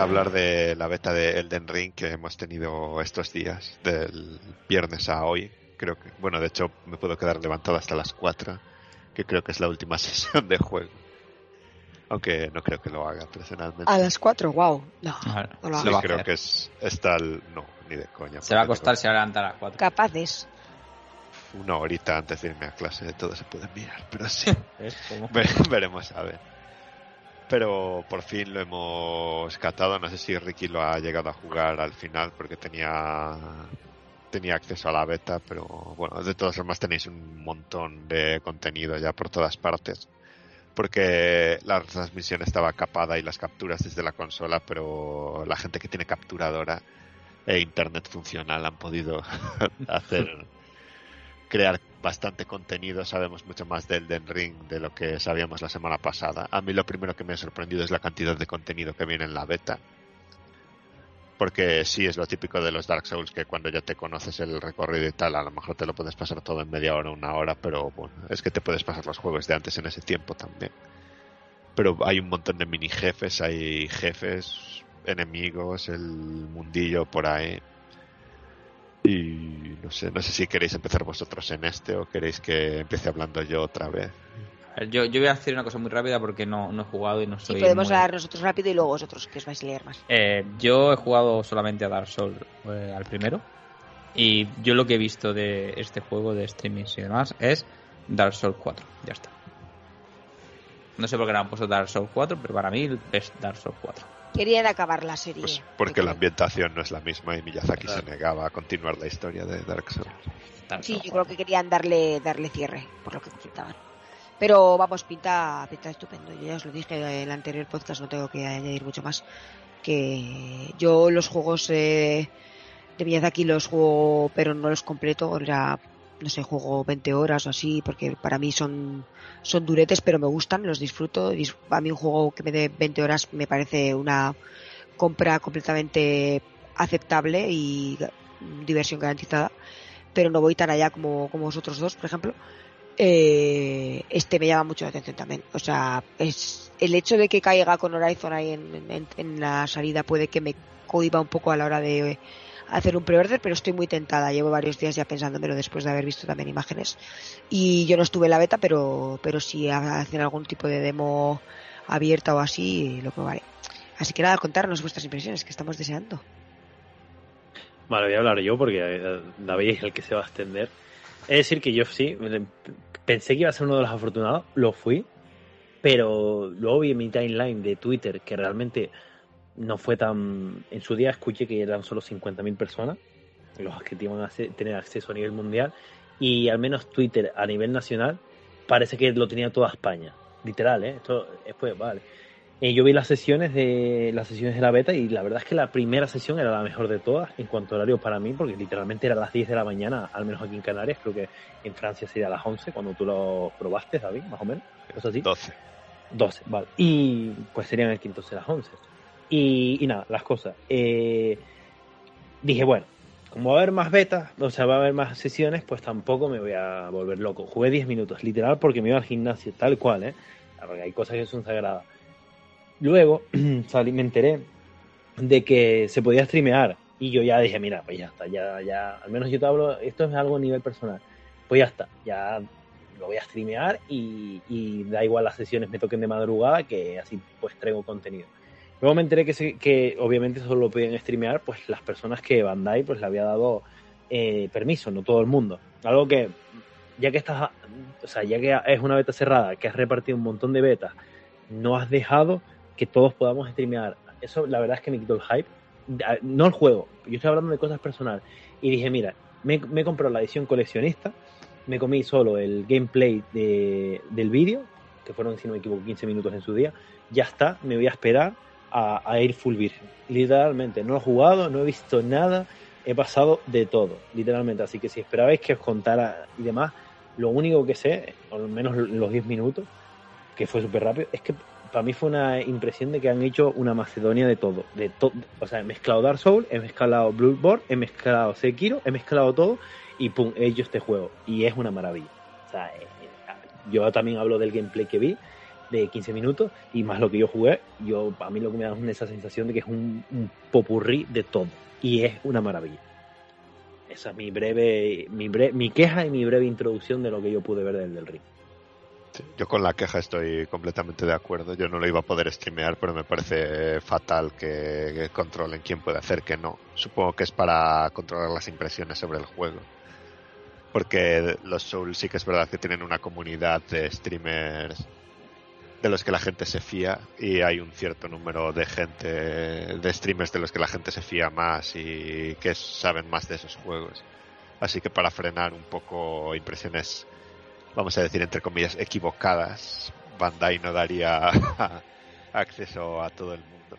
A hablar de la beta de Elden Ring que hemos tenido estos días, del viernes a hoy. Creo que, bueno, de hecho me puedo quedar levantado hasta las 4, que creo que es la última [LAUGHS] sesión de juego. Aunque no creo que lo haga personalmente. A las 4, wow. No, no lo Sí, lo va a creo hacer. que es está el, no, ni de coña. Se va a acostar, se va a levantar a las 4. capaces. Una horita antes de irme a clase, todo se puede mirar, pero sí. [LAUGHS] Veremos a ver. Pero por fin lo hemos catado. No sé si Ricky lo ha llegado a jugar al final porque tenía tenía acceso a la beta, pero bueno, de todas formas tenéis un montón de contenido ya por todas partes. Porque la transmisión estaba capada y las capturas desde la consola, pero la gente que tiene capturadora e internet funcional han podido [LAUGHS] hacer crear bastante contenido, sabemos mucho más del Den Ring de lo que sabíamos la semana pasada. A mí lo primero que me ha sorprendido es la cantidad de contenido que viene en la beta. Porque sí es lo típico de los Dark Souls que cuando ya te conoces el recorrido y tal, a lo mejor te lo puedes pasar todo en media hora, una hora, pero bueno, es que te puedes pasar los juegos de antes en ese tiempo también. Pero hay un montón de mini jefes, hay jefes, enemigos, el mundillo por ahí. Y no sé, no sé si queréis empezar vosotros en este o queréis que empiece hablando yo otra vez. Yo, yo voy a hacer una cosa muy rápida porque no, no he jugado y no soy. podemos muy- hablar nosotros rápido y luego vosotros que os vais a leer más. Eh, yo he jugado solamente a Dark Souls eh, al primero. Y yo lo que he visto de este juego, de streamings y demás, es Dark Souls 4. Ya está. No sé por qué no han puesto Dark Souls 4, pero para mí es Dark Souls 4. Querían acabar la serie. Pues porque la ambientación no es la misma y Miyazaki Claro. se negaba a continuar la historia de Dark Souls. Dark Sí, Souls yo creo 4. que querían darle darle cierre, por lo que comentaban. Pero vamos, pinta, pinta estupendo. Yo ya os lo dije en el anterior podcast, no tengo que añadir mucho más. Que yo los juegos eh, de Miyazaki los juego, pero no los completo. Era, no sé, juego 20 horas o así, porque para mí son, son duretes, pero me gustan, los disfruto. Dis- A mí un juego que me dé 20 horas me parece una compra completamente aceptable y diversión garantizada pero no voy tan allá como, como vosotros dos, por ejemplo. Eh, este me llama mucho la atención también. O sea, es el hecho de que caiga con Horizon ahí en, en- en la salida puede que me cohiba un poco a la hora de hacer un pre-order, pero estoy muy tentada. Llevo varios días ya pensándomelo después de haber visto también imágenes. Y yo no estuve en la beta, pero, pero si hacen algún tipo de demo abierta o así, lo probaré. Así que nada, contarnos vuestras impresiones, que estamos deseando. Vale, voy a hablar yo porque eh, David es el que se va a extender. Es decir, que yo sí, pensé que iba a ser uno de los afortunados, lo fui, pero luego vi en mi timeline de Twitter que realmente no fue tan... En su día escuché que eran solo 50.000 personas los que iban a tener acceso a nivel mundial y al menos Twitter a nivel nacional parece que lo tenía toda España. Literal, ¿eh? Esto después, vale. Eh, yo vi las sesiones de las sesiones de la beta y la verdad es que la primera sesión era la mejor de todas en cuanto a horario para mí, porque literalmente era a las 10 de la mañana, al menos aquí en Canarias, creo que en Francia sería a las 11 cuando tú lo probaste, David, más o menos, cosas así. 12. 12, vale. Y pues serían aquí entonces las 11. Y, nada, las cosas. Eh, dije, bueno, como va a haber más betas, o sea, va a haber más sesiones, pues tampoco me voy a volver loco. Jugué 10 minutos, literal, porque me iba al gimnasio, tal cual, ¿eh? Porque hay cosas que son sagradas. Luego [CLEARS THROAT] salí, me enteré de que se podía streamear y yo ya dije, mira, pues ya está, ya, ya, al menos yo te hablo, esto es algo a nivel personal. Pues ya está, ya lo voy a streamear y, y da igual las sesiones me toquen de madrugada que así pues traigo contenido. Luego me enteré que, se- que obviamente solo lo podían streamear pues las personas que Bandai pues le había dado eh, permiso, no todo el mundo. Algo que ya que estás, o sea, ya que es una beta cerrada, que has repartido un montón de betas, no has dejado que todos podamos streamear. Eso la verdad es que me quitó el hype. No el juego, yo estoy hablando de cosas personales. Y dije, mira, me, me he comprado la edición coleccionista, me comí solo el gameplay de- del vídeo, que fueron, si no me equivoco, 15 minutos en su día. Ya está, me voy a esperar a, ir full virgen. Literalmente, no he jugado, no he visto nada, he pasado de todo, literalmente. Así que si esperabais que os contara y demás, lo único que sé, al menos los 10 minutos, que fue súper rápido, es que para mí fue una impresión de que han hecho una Macedonia de todo. De to o sea, he mezclado Dark Souls, he mezclado Bloodborne, he mezclado Sekiro, he mezclado todo y pum, he hecho este juego. Y es una maravilla. O sea, eh, yo también hablo del gameplay que vi de 15 minutos y más lo que yo jugué, yo a mí lo que me da es esa sensación de que es un, un popurrí de todo y es una maravilla. Esa es mi breve, mi bre- mi queja y mi breve introducción de lo que yo pude ver del, del ring. Yo con la queja estoy completamente de acuerdo. Yo no lo iba a poder streamear, pero me parece fatal que, que controlen quién puede hacer que no. Supongo que es para controlar las impresiones sobre el juego. Porque los Souls sí que es verdad que tienen una comunidad de streamers de los que la gente se fía y hay un cierto número de gente, de streamers de los que la gente se fía más y que saben más de esos juegos. Así que para frenar un poco impresiones, vamos a decir entre comillas, equivocadas, Bandai no daría [LAUGHS] acceso a todo el mundo.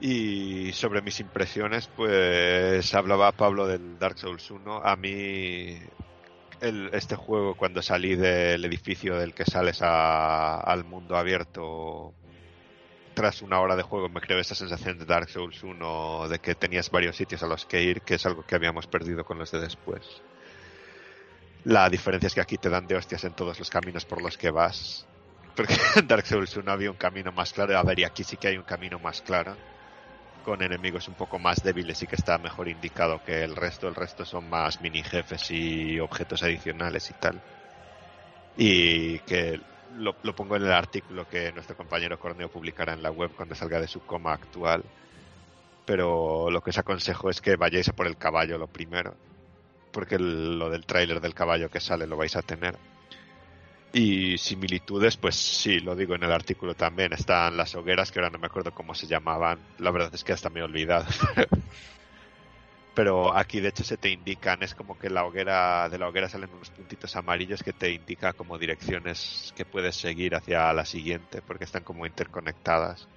Y sobre mis impresiones, pues hablaba Pablo del Dark Souls 1. A mí el, este juego cuando salí del edificio del que sales a- al mundo abierto tras una hora de juego me creó esa sensación de Dark Souls 1 de que tenías varios sitios a los que ir, que es algo que habíamos perdido con los de después. La diferencia es que aquí te dan de hostias en todos los caminos por los que vas. Porque [LAUGHS] en Dark Souls 1 había un camino más claro, a ver, y aquí sí que hay un camino más claro con enemigos un poco más débiles y que está mejor indicado que el resto. El resto son más mini jefes y objetos adicionales y tal. Y que lo, pongo en el artículo que nuestro compañero Corneo publicará en la web cuando salga de su coma actual. Pero lo que os aconsejo es que vayáis a por el caballo lo primero. Porque lo del tráiler del caballo que sale lo vais a tener. Y similitudes, pues sí, lo digo en el artículo también. Están las hogueras, que ahora no me acuerdo cómo se llamaban. La verdad es que hasta me he olvidado. [LAUGHS] Pero aquí de hecho se te indican, es como que la hoguera, de la hoguera salen unos puntitos amarillos que te indica como direcciones que puedes seguir hacia la siguiente, porque están como interconectadas.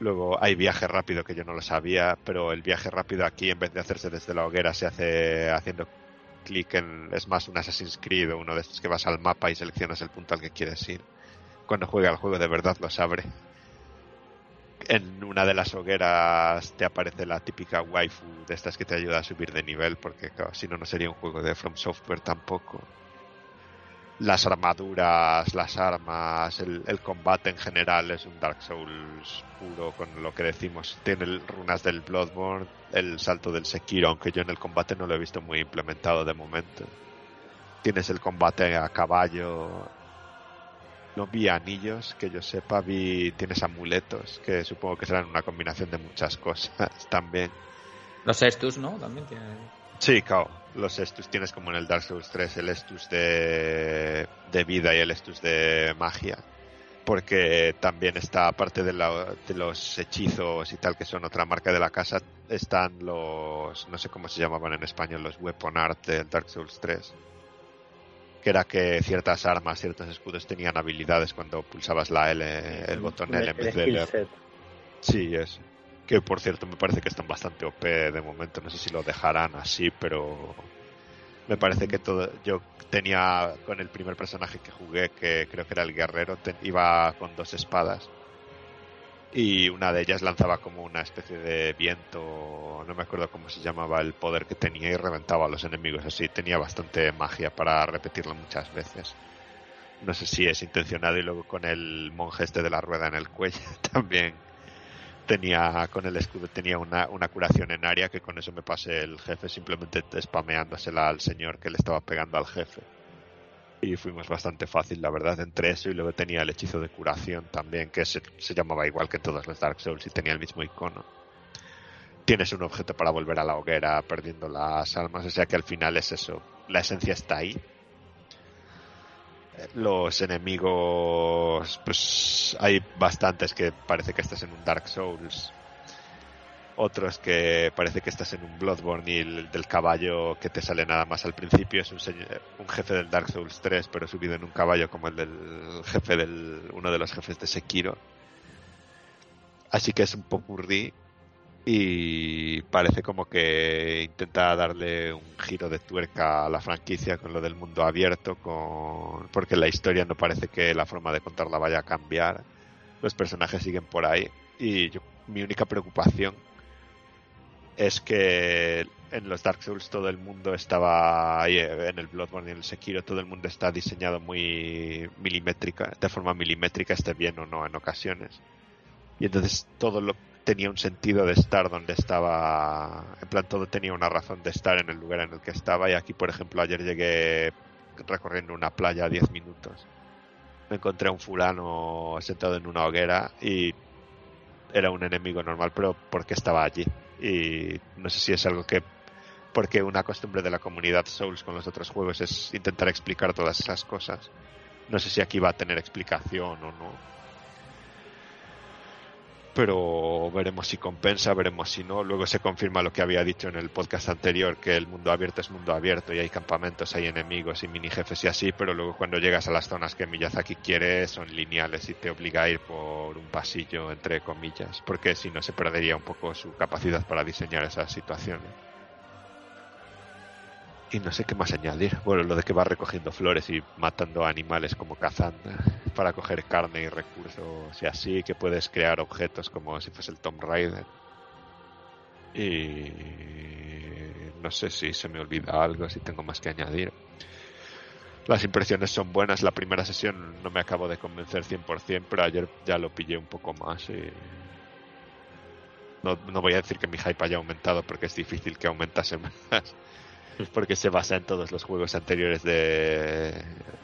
Luego hay viaje rápido que yo no lo sabía, pero el viaje rápido aquí en vez de hacerse desde la hoguera se hace haciendo clic en, es más un Assassin's Creed o uno de estos que vas al mapa y seleccionas el punto al que quieres ir. Cuando juega el juego de verdad lo sabe. En una de las hogueras te aparece la típica waifu de estas que te ayuda a subir de nivel, porque claro, si no, no sería un juego de From Software tampoco. Las armaduras, las armas, el, el combate en general es un Dark Souls puro con lo que decimos. Tiene runas del Bloodborne, el salto del Sekiro, aunque yo en el combate no lo he visto muy implementado de momento. Tienes el combate a caballo. No vi anillos, que yo sepa, vi tienes amuletos, que supongo que serán una combinación de muchas [LAUGHS] cosas también. Los Estus, ¿no? También tiene. Sí, claro. Los estus tienes como en el Dark Souls 3, el estus de, de vida y el estus de magia. Porque también está, aparte de, la- de los hechizos y tal, que son otra marca de la casa, están los, no sé cómo se llamaban en español, los weapon art del Dark Souls 3. Que era que ciertas armas, ciertos escudos tenían habilidades cuando pulsabas la L, el botón L en vez de. Sí, eso. Que por cierto me parece que están bastante OP de momento. No sé si lo dejarán así, pero me parece que todo. Yo tenía con el primer personaje que jugué, que creo que era el guerrero, iba con dos espadas. Y una de ellas lanzaba como una especie de viento, no me acuerdo cómo se llamaba el poder que tenía y reventaba a los enemigos así. Tenía bastante magia para repetirlo muchas veces. No sé si es intencionado y luego con el monje este de la rueda en el cuello [LAUGHS] también tenía con el escudo tenía una, una curación en área que con eso me pasé el jefe simplemente spameándosela al señor que le estaba pegando al jefe. Y fuimos bastante fácil la verdad entre eso y luego tenía el hechizo de curación también que se, se llamaba igual que en todos los Dark Souls y tenía el mismo icono. Tienes un objeto para volver a la hoguera perdiendo las almas o sea que al final es eso. La esencia está ahí los enemigos, pues hay bastantes que parece que estás en un Dark Souls. Otros que parece que estás en un Bloodborne y el del caballo que te sale nada más al principio es un, un jefe del Dark Souls 3, pero subido en un caballo como el del jefe del uno de los jefes de Sekiro. Así que es un popurrí y parece como que intenta darle un giro de tuerca a la franquicia con lo del mundo abierto, con porque la historia no parece que la forma de contarla vaya a cambiar. Los personajes siguen por ahí y yo- mi única preocupación es que en los Dark Souls todo el mundo estaba en el Bloodborne y en el Sekiro todo el mundo está diseñado muy milimétrica, de forma milimétrica, esté bien o no en ocasiones. Y entonces todo lo tenía un sentido de estar donde estaba, en plan todo tenía una razón de estar en el lugar en el que estaba y aquí por ejemplo ayer llegué recorriendo una playa a 10 minutos. Me encontré a un fulano sentado en una hoguera y era un enemigo normal, pero porque estaba allí. Y no sé si es algo que porque una costumbre de la comunidad Souls con los otros juegos es intentar explicar todas esas cosas. No sé si aquí va a tener explicación o no. Pero veremos si compensa, veremos si no. Luego se confirma lo que había dicho en el podcast anterior, que el mundo abierto es mundo abierto y hay campamentos, hay enemigos y mini jefes y así, pero luego cuando llegas a las zonas que Miyazaki quiere son lineales y te obliga a ir por un pasillo, entre comillas, porque si no se perdería un poco su capacidad para diseñar esas situaciones. Y no sé qué más añadir. Bueno, lo de que va recogiendo flores y matando animales como cazando [LAUGHS] para coger carne y recursos y así, que puedes crear objetos como si fuese el Tomb Raider. Y no sé si se me olvida algo, si tengo más que añadir. Las impresiones son buenas. La primera sesión no me acabo de convencer 100%, pero ayer ya lo pillé un poco más y no, no voy a decir que mi hype haya aumentado porque es difícil que aumentase [LAUGHS] más porque se basa en todos los juegos anteriores de,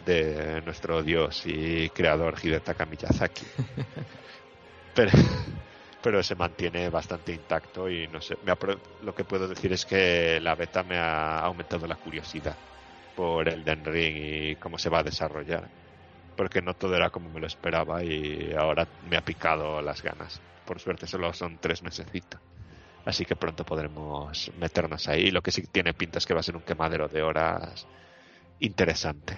de nuestro dios y creador Hidetaka Miyazaki. [LAUGHS] Pero, pero se mantiene bastante intacto y no sé, me lo que puedo decir es que la beta me ha aumentado la curiosidad por el Den Ring y cómo se va a desarrollar. Porque no todo era como me lo esperaba y ahora me ha picado las ganas. Por suerte solo son tres mesecitos. Así que pronto podremos meternos ahí. Lo que sí tiene pinta es que va a ser un quemadero de horas interesante.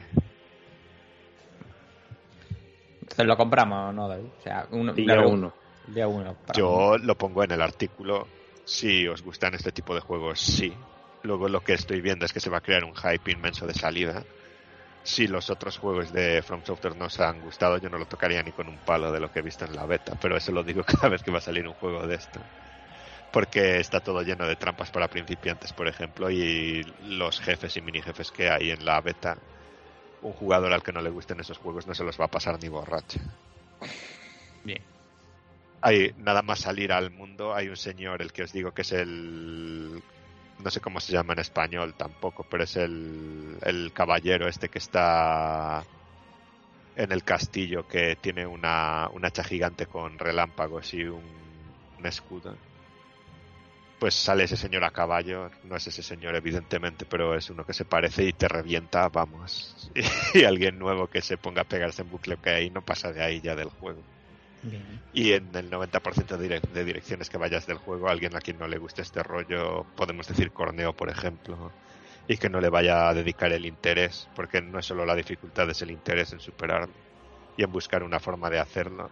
Entonces lo compramos, ¿no, David? O sea, uno, Día claro, uno. Día uno. para- Yo lo pongo en el artículo. Si os gustan este tipo de juegos, sí. Luego lo que estoy viendo es que se va a crear un hype inmenso de salida. Si los otros juegos de From Software no os han gustado, yo no lo tocaría ni con un palo de lo que he visto en la beta. Pero eso lo digo [LAUGHS] cada vez que va a salir un juego de esto. Porque está todo lleno de trampas para principiantes, por ejemplo, y los jefes y mini jefes que hay en la beta, un jugador al que no le gusten esos juegos no se los va a pasar ni borracho. Bien. hay nada más salir al mundo hay un señor el que os digo que es el no sé cómo se llama en español tampoco pero es el, el caballero este que está en el castillo que tiene una, un hacha gigante con relámpagos y un, un escudo pues sale ese señor a caballo no es ese señor evidentemente pero es uno que se parece y te revienta vamos [LAUGHS] y, alguien nuevo que se ponga a pegarse en bucle que ahí no pasa de ahí ya del juego Bien. y en el 90% de, direc- de direcciones que vayas del juego, alguien a quien no le guste este rollo, podemos decir corneo, por ejemplo, y que no le vaya a dedicar el interés, porque no es solo la dificultad, es el interés en superarlo y en buscar una forma de hacerlo.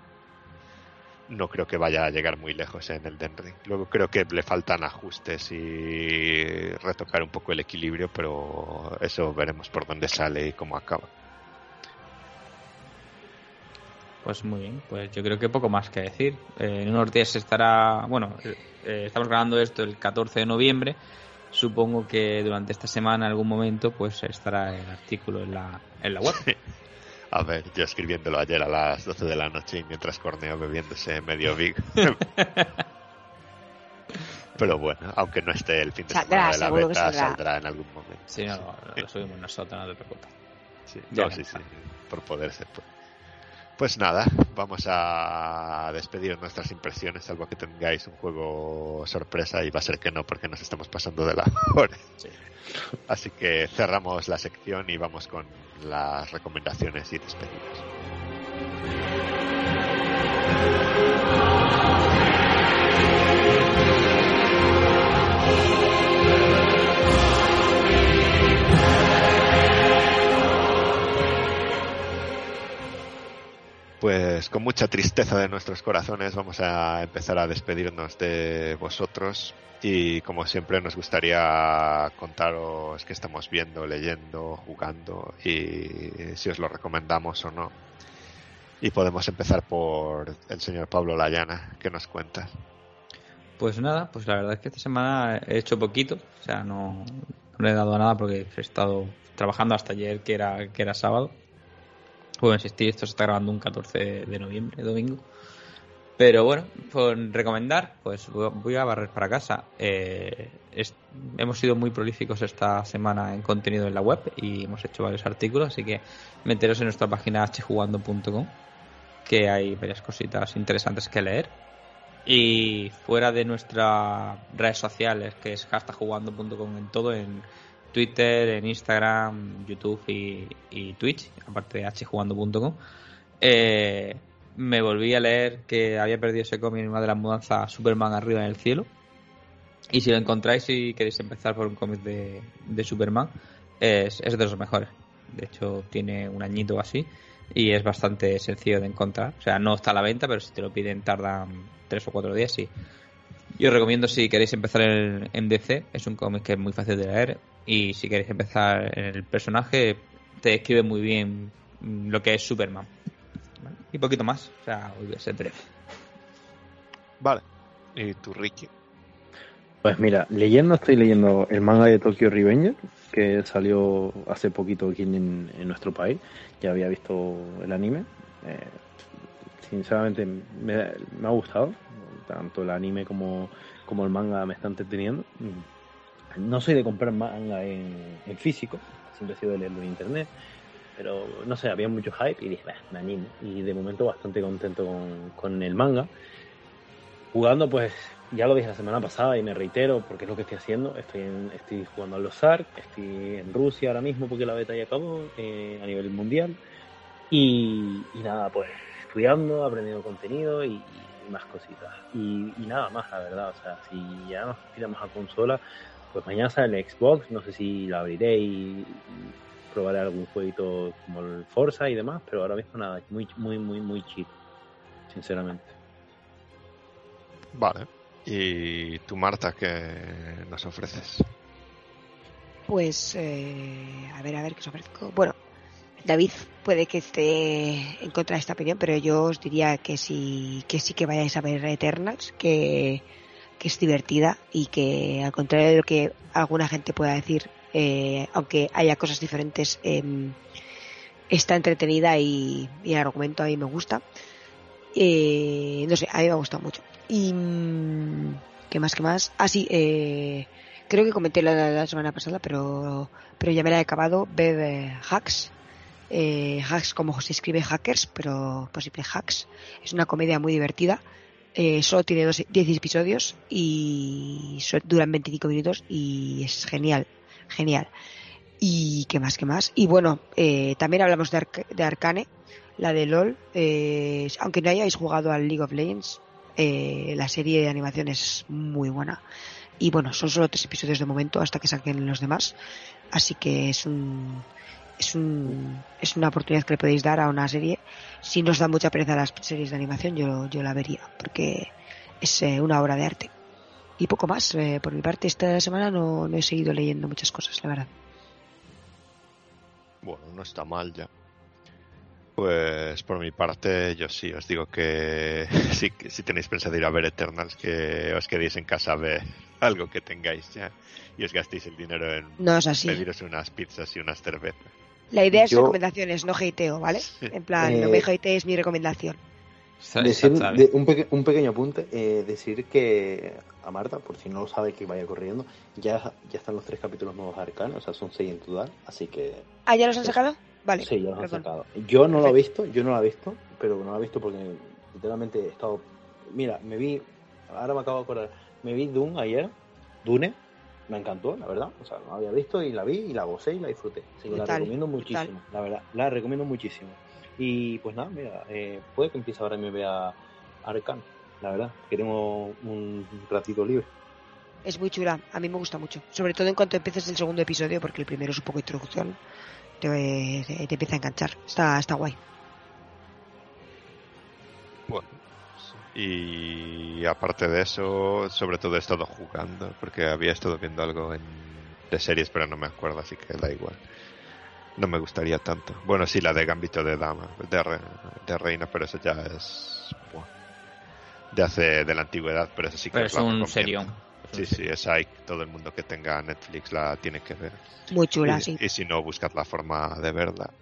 No creo que vaya a llegar muy lejos en el Den Ring. Luego creo que le faltan ajustes y retocar un poco el equilibrio, pero eso veremos por dónde sale y cómo acaba. Pues muy bien, pues yo creo que poco más que decir. Eh, en unos días estará, bueno, eh, estamos grabando esto el 14 de noviembre. Supongo que durante esta semana, en algún momento, pues estará el artículo en la, en la web. [LAUGHS] A ver, yo escribiéndolo ayer a las 12 de la noche y mientras corneo bebiéndose medio big. [LAUGHS] Pero bueno, aunque no esté el fin de Saldrá, semana de la beta, saldrá. saldrá en algún momento. Si no, lo, lo subimos nosotros, no te preocupes. Sí, no, sí, sí, por poder ser. pues. Pues nada, vamos a despedir nuestras impresiones, salvo que tengáis un juego sorpresa y va a ser que no, porque nos estamos pasando de la hora. Sí. Así que cerramos la sección y vamos con las recomendaciones y despedidas. Pues con mucha tristeza de nuestros corazones vamos a empezar a despedirnos de vosotros y como siempre nos gustaría contaros qué estamos viendo, leyendo, jugando y si os lo recomendamos o no. Y podemos empezar por el señor Pablo Layana, que nos cuenta. Pues nada, pues la verdad es que esta semana he hecho poquito, o sea, no, no le he dado a nada porque he estado trabajando hasta ayer, que era, que era sábado. Puedo insistir, esto se está grabando un 14 de noviembre, domingo. Pero bueno, por recomendar, pues voy a barrer para casa. Eh, es- hemos sido muy prolíficos esta semana en contenido en la web y hemos hecho varios artículos, así que meteros en nuestra página hjugando.com, que hay varias cositas interesantes que leer. Y fuera de nuestras redes sociales, que es hashtagjugando.com en todo, en Twitter, en Instagram, YouTube y, Twitch, aparte de hjugando.com. Eh, me volví a leer que había perdido ese cómic en una de las mudanzas Superman arriba en el cielo. Y si lo encontráis y queréis empezar por un cómic de, de Superman, es, es de los mejores. De hecho, tiene un añito así y es bastante sencillo de encontrar. O sea, no está a la venta, pero si te lo piden tardan tres o cuatro días, sí. Yo os recomiendo si queréis empezar en, en DC, es un cómic que es muy fácil de leer y si queréis empezar en el personaje, te describe muy bien lo que es Superman. ¿Vale? Y poquito más, o sea, hoy voy a ser breve. Vale. ¿Y tú, Ricky? Pues mira, leyendo estoy leyendo el manga de Tokyo Revenger, que salió hace poquito aquí en, en nuestro país. Ya había visto el anime. Eh, sinceramente me, me, ha gustado. Tanto el anime como, como el manga me está entreteniendo. No soy de comprar manga en, físico, siempre he sido de leerlo en internet. Pero no sé, había mucho hype y dije, me animo. Y de momento bastante contento con, con el manga. Jugando, pues ya lo dije la semana pasada y me reitero porque es lo que estoy haciendo. Estoy, en, estoy jugando a los ARC, estoy en Rusia ahora mismo porque la beta ya acabó eh, a nivel mundial. Y, y, nada, pues estudiando, aprendiendo contenido y, más cositas. Y, y, nada más, la verdad. O sea, si ya nos tiramos a consola, pues mañana sale el Xbox. No sé si la abriré y, probaré algún jueguito como el Forza y demás, pero ahora mismo nada, muy, muy, muy, muy chill, sinceramente. Vale. ¿Y tú, Marta, qué nos ofreces? Pues, eh, a ver, a ver qué os ofrezco. Bueno, David puede que esté en contra de esta opinión, pero yo os diría que sí que, sí que vayáis a ver Eternals, que, que es divertida y que, al contrario de lo que alguna gente pueda decir, eh, aunque haya cosas diferentes, eh, está entretenida y, el argumento a mí me gusta. Eh, no sé, a mí me ha gustado mucho. Y qué más, qué más. Ah, sí, eh, creo que comenté la, semana pasada, pero pero ya me la he acabado. Eh, Hacks, eh, Hacks como se escribe Hackers, pero posible Hacks. Es una comedia muy divertida. Eh, solo tiene 12, 10 episodios y duran 25 minutos y es genial, genial. Y qué más, qué más. Y bueno, eh, también hablamos de, de Arcane, la de LOL. Eh, aunque no hayáis jugado al League of Legends, eh, la serie de animación es muy buena. Y bueno, son solo tres episodios de momento hasta que saquen los demás. Así que es un, es un, es una oportunidad que le podéis dar a una serie. Si nos da mucha pereza las series de animación, yo, yo la vería, porque es eh, una obra de arte. Y poco más. Eh, por mi parte, esta semana no, no he seguido leyendo muchas cosas, la verdad. Bueno, no está mal ya. Pues por mi parte, yo sí, os digo que [LAUGHS] si, si tenéis pensado ir a ver Eternals, que os quedéis en casa a ver algo que tengáis ya y os gastéis el dinero en no es así. pediros unas pizzas y unas cervezas. La idea es yo... recomendaciones, no hateo, ¿vale? En plan, eh... no me hatees mi recomendación. Decir, de, un, peque, un, pequeño apunte, eh, decir que a Marta, por si no lo sabe que vaya corriendo, ya, ya están los tres capítulos nuevos de Arcana, o sea, son seis en total, así que... ¿Ah, ya los han sacado? Vale. Sí, ya los han sacado. Yo no lo he visto, yo no lo he visto, pero no lo he visto porque literalmente he estado... Mira, me vi, ahora me acabo de acordar, me vi Dune ayer, Dune, me encantó, la verdad, o sea, no había visto y la vi y la gocé y la disfruté, así que la recomiendo muchísimo, la verdad, la recomiendo muchísimo. Y pues nada, mira, eh, puede que empiece ahora y me vea Arcan, la verdad, que tengo un ratito libre. Es muy chula, a mí me gusta mucho. Sobre todo en cuanto empieces el segundo episodio, porque el primero es un poco introducción, te, te, te empieza a enganchar. Está, está guay. Bueno, y aparte de eso, sobre todo he estado jugando, porque había estado viendo algo en, de series, pero no me acuerdo, así que da igual no me gustaría tanto. Bueno, sí, la de Gambito de Dama, de, re, de Reina, pero eso ya es bueno, de hace de la antigüedad, pero eso sí que pero es un serión. Sí, sí, esa hay todo el mundo que tenga Netflix la tiene que ver. Muy chula, y, sí. Y si no, buscad la forma de verla.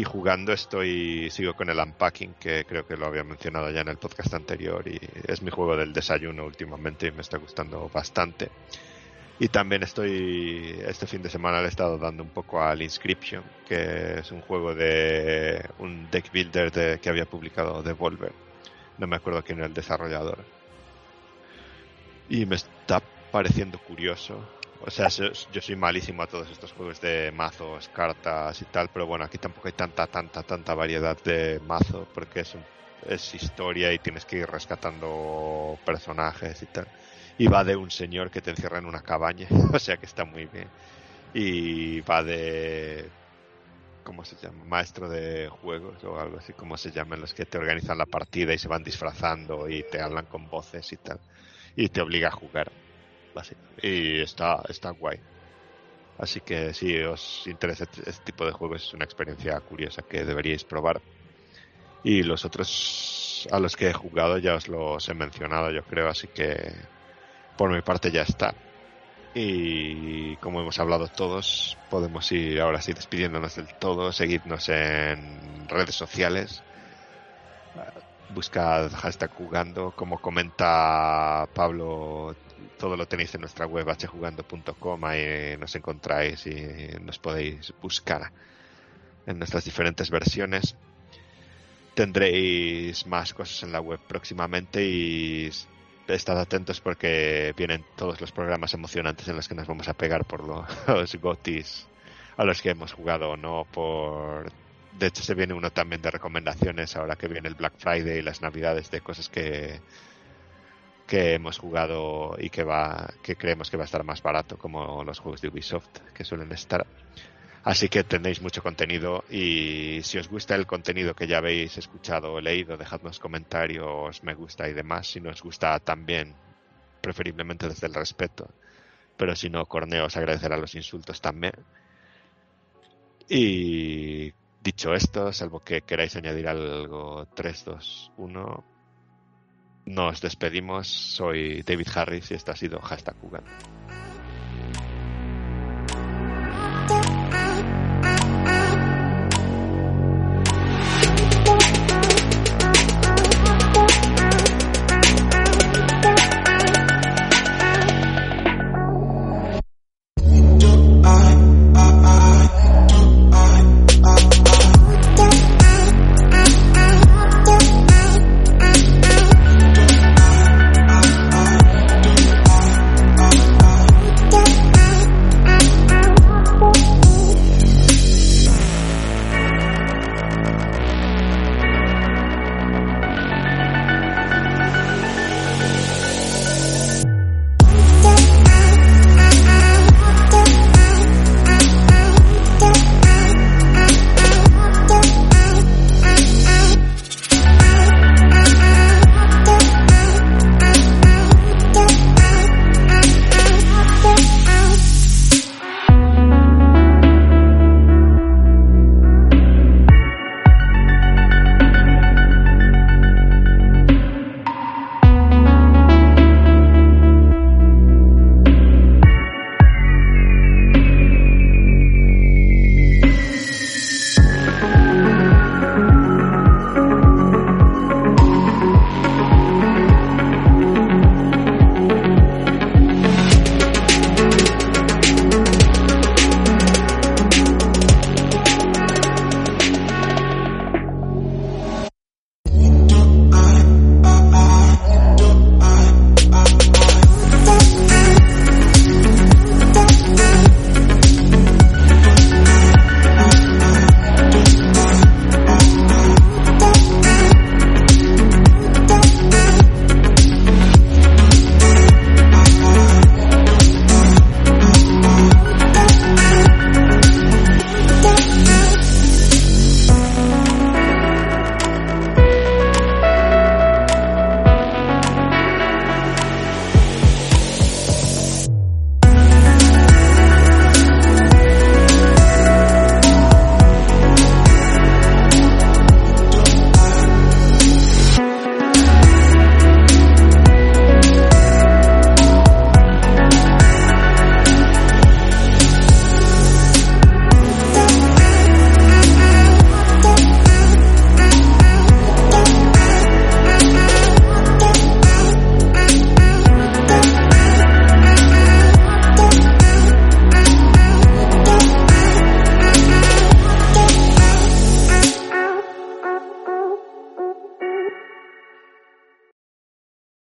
Y jugando estoy, sigo con el Unpacking, que creo que lo había mencionado ya en el podcast anterior, y es mi juego del desayuno últimamente y me está gustando bastante. Y también estoy, este fin de semana le he estado dando un poco al Inscription, que es un juego de un deck builder de, que había publicado Devolver. No me acuerdo quién era el desarrollador. Y me está pareciendo curioso. O sea, yo soy malísimo a todos estos juegos de mazos, cartas y tal, pero bueno, aquí tampoco hay tanta, tanta, tanta variedad de mazo porque es, es historia y tienes que ir rescatando personajes y tal. Y va de un señor que te encierra en una cabaña, [LAUGHS] o sea que está muy bien. Y va de ¿cómo se llama? Maestro de juegos o algo así, como se llaman los que te organizan la partida y se van disfrazando y te hablan con voces y tal. Y te obliga a jugar. Y está, está guay. Así que si os interesa este este tipo de juegos es una experiencia curiosa que deberíais probar. Y los otros a los que he jugado ya os los he mencionado, yo creo, así que por mi parte ya está. Y como hemos hablado todos, podemos ir ahora sí despidiéndonos del todo, seguidnos en redes sociales, buscad hashtag jugando, como comenta Pablo, todo lo tenéis en nuestra web hjugando.com, ahí nos encontráis y nos podéis buscar en nuestras diferentes versiones. Tendréis más cosas en la web próximamente y estad atentos porque vienen todos los programas emocionantes en los que nos vamos a pegar por lo- [LAUGHS] los gotis a los que hemos jugado o no por de hecho se viene uno también de recomendaciones ahora que viene el Black Friday y las navidades de cosas que que hemos jugado y que va que creemos que va a estar más barato como los juegos de Ubisoft que suelen estar Así que tenéis mucho contenido y si os gusta el contenido que ya habéis escuchado o leído, dejadnos comentarios, me gusta y demás. Si no os gusta también, preferiblemente desde el respeto. Pero si no, Corneo os agradecerá los insultos también. Y dicho esto, salvo que queráis añadir algo 3, 2, 1, nos despedimos. Soy David Harris y esto ha sido Hashtag Jugando.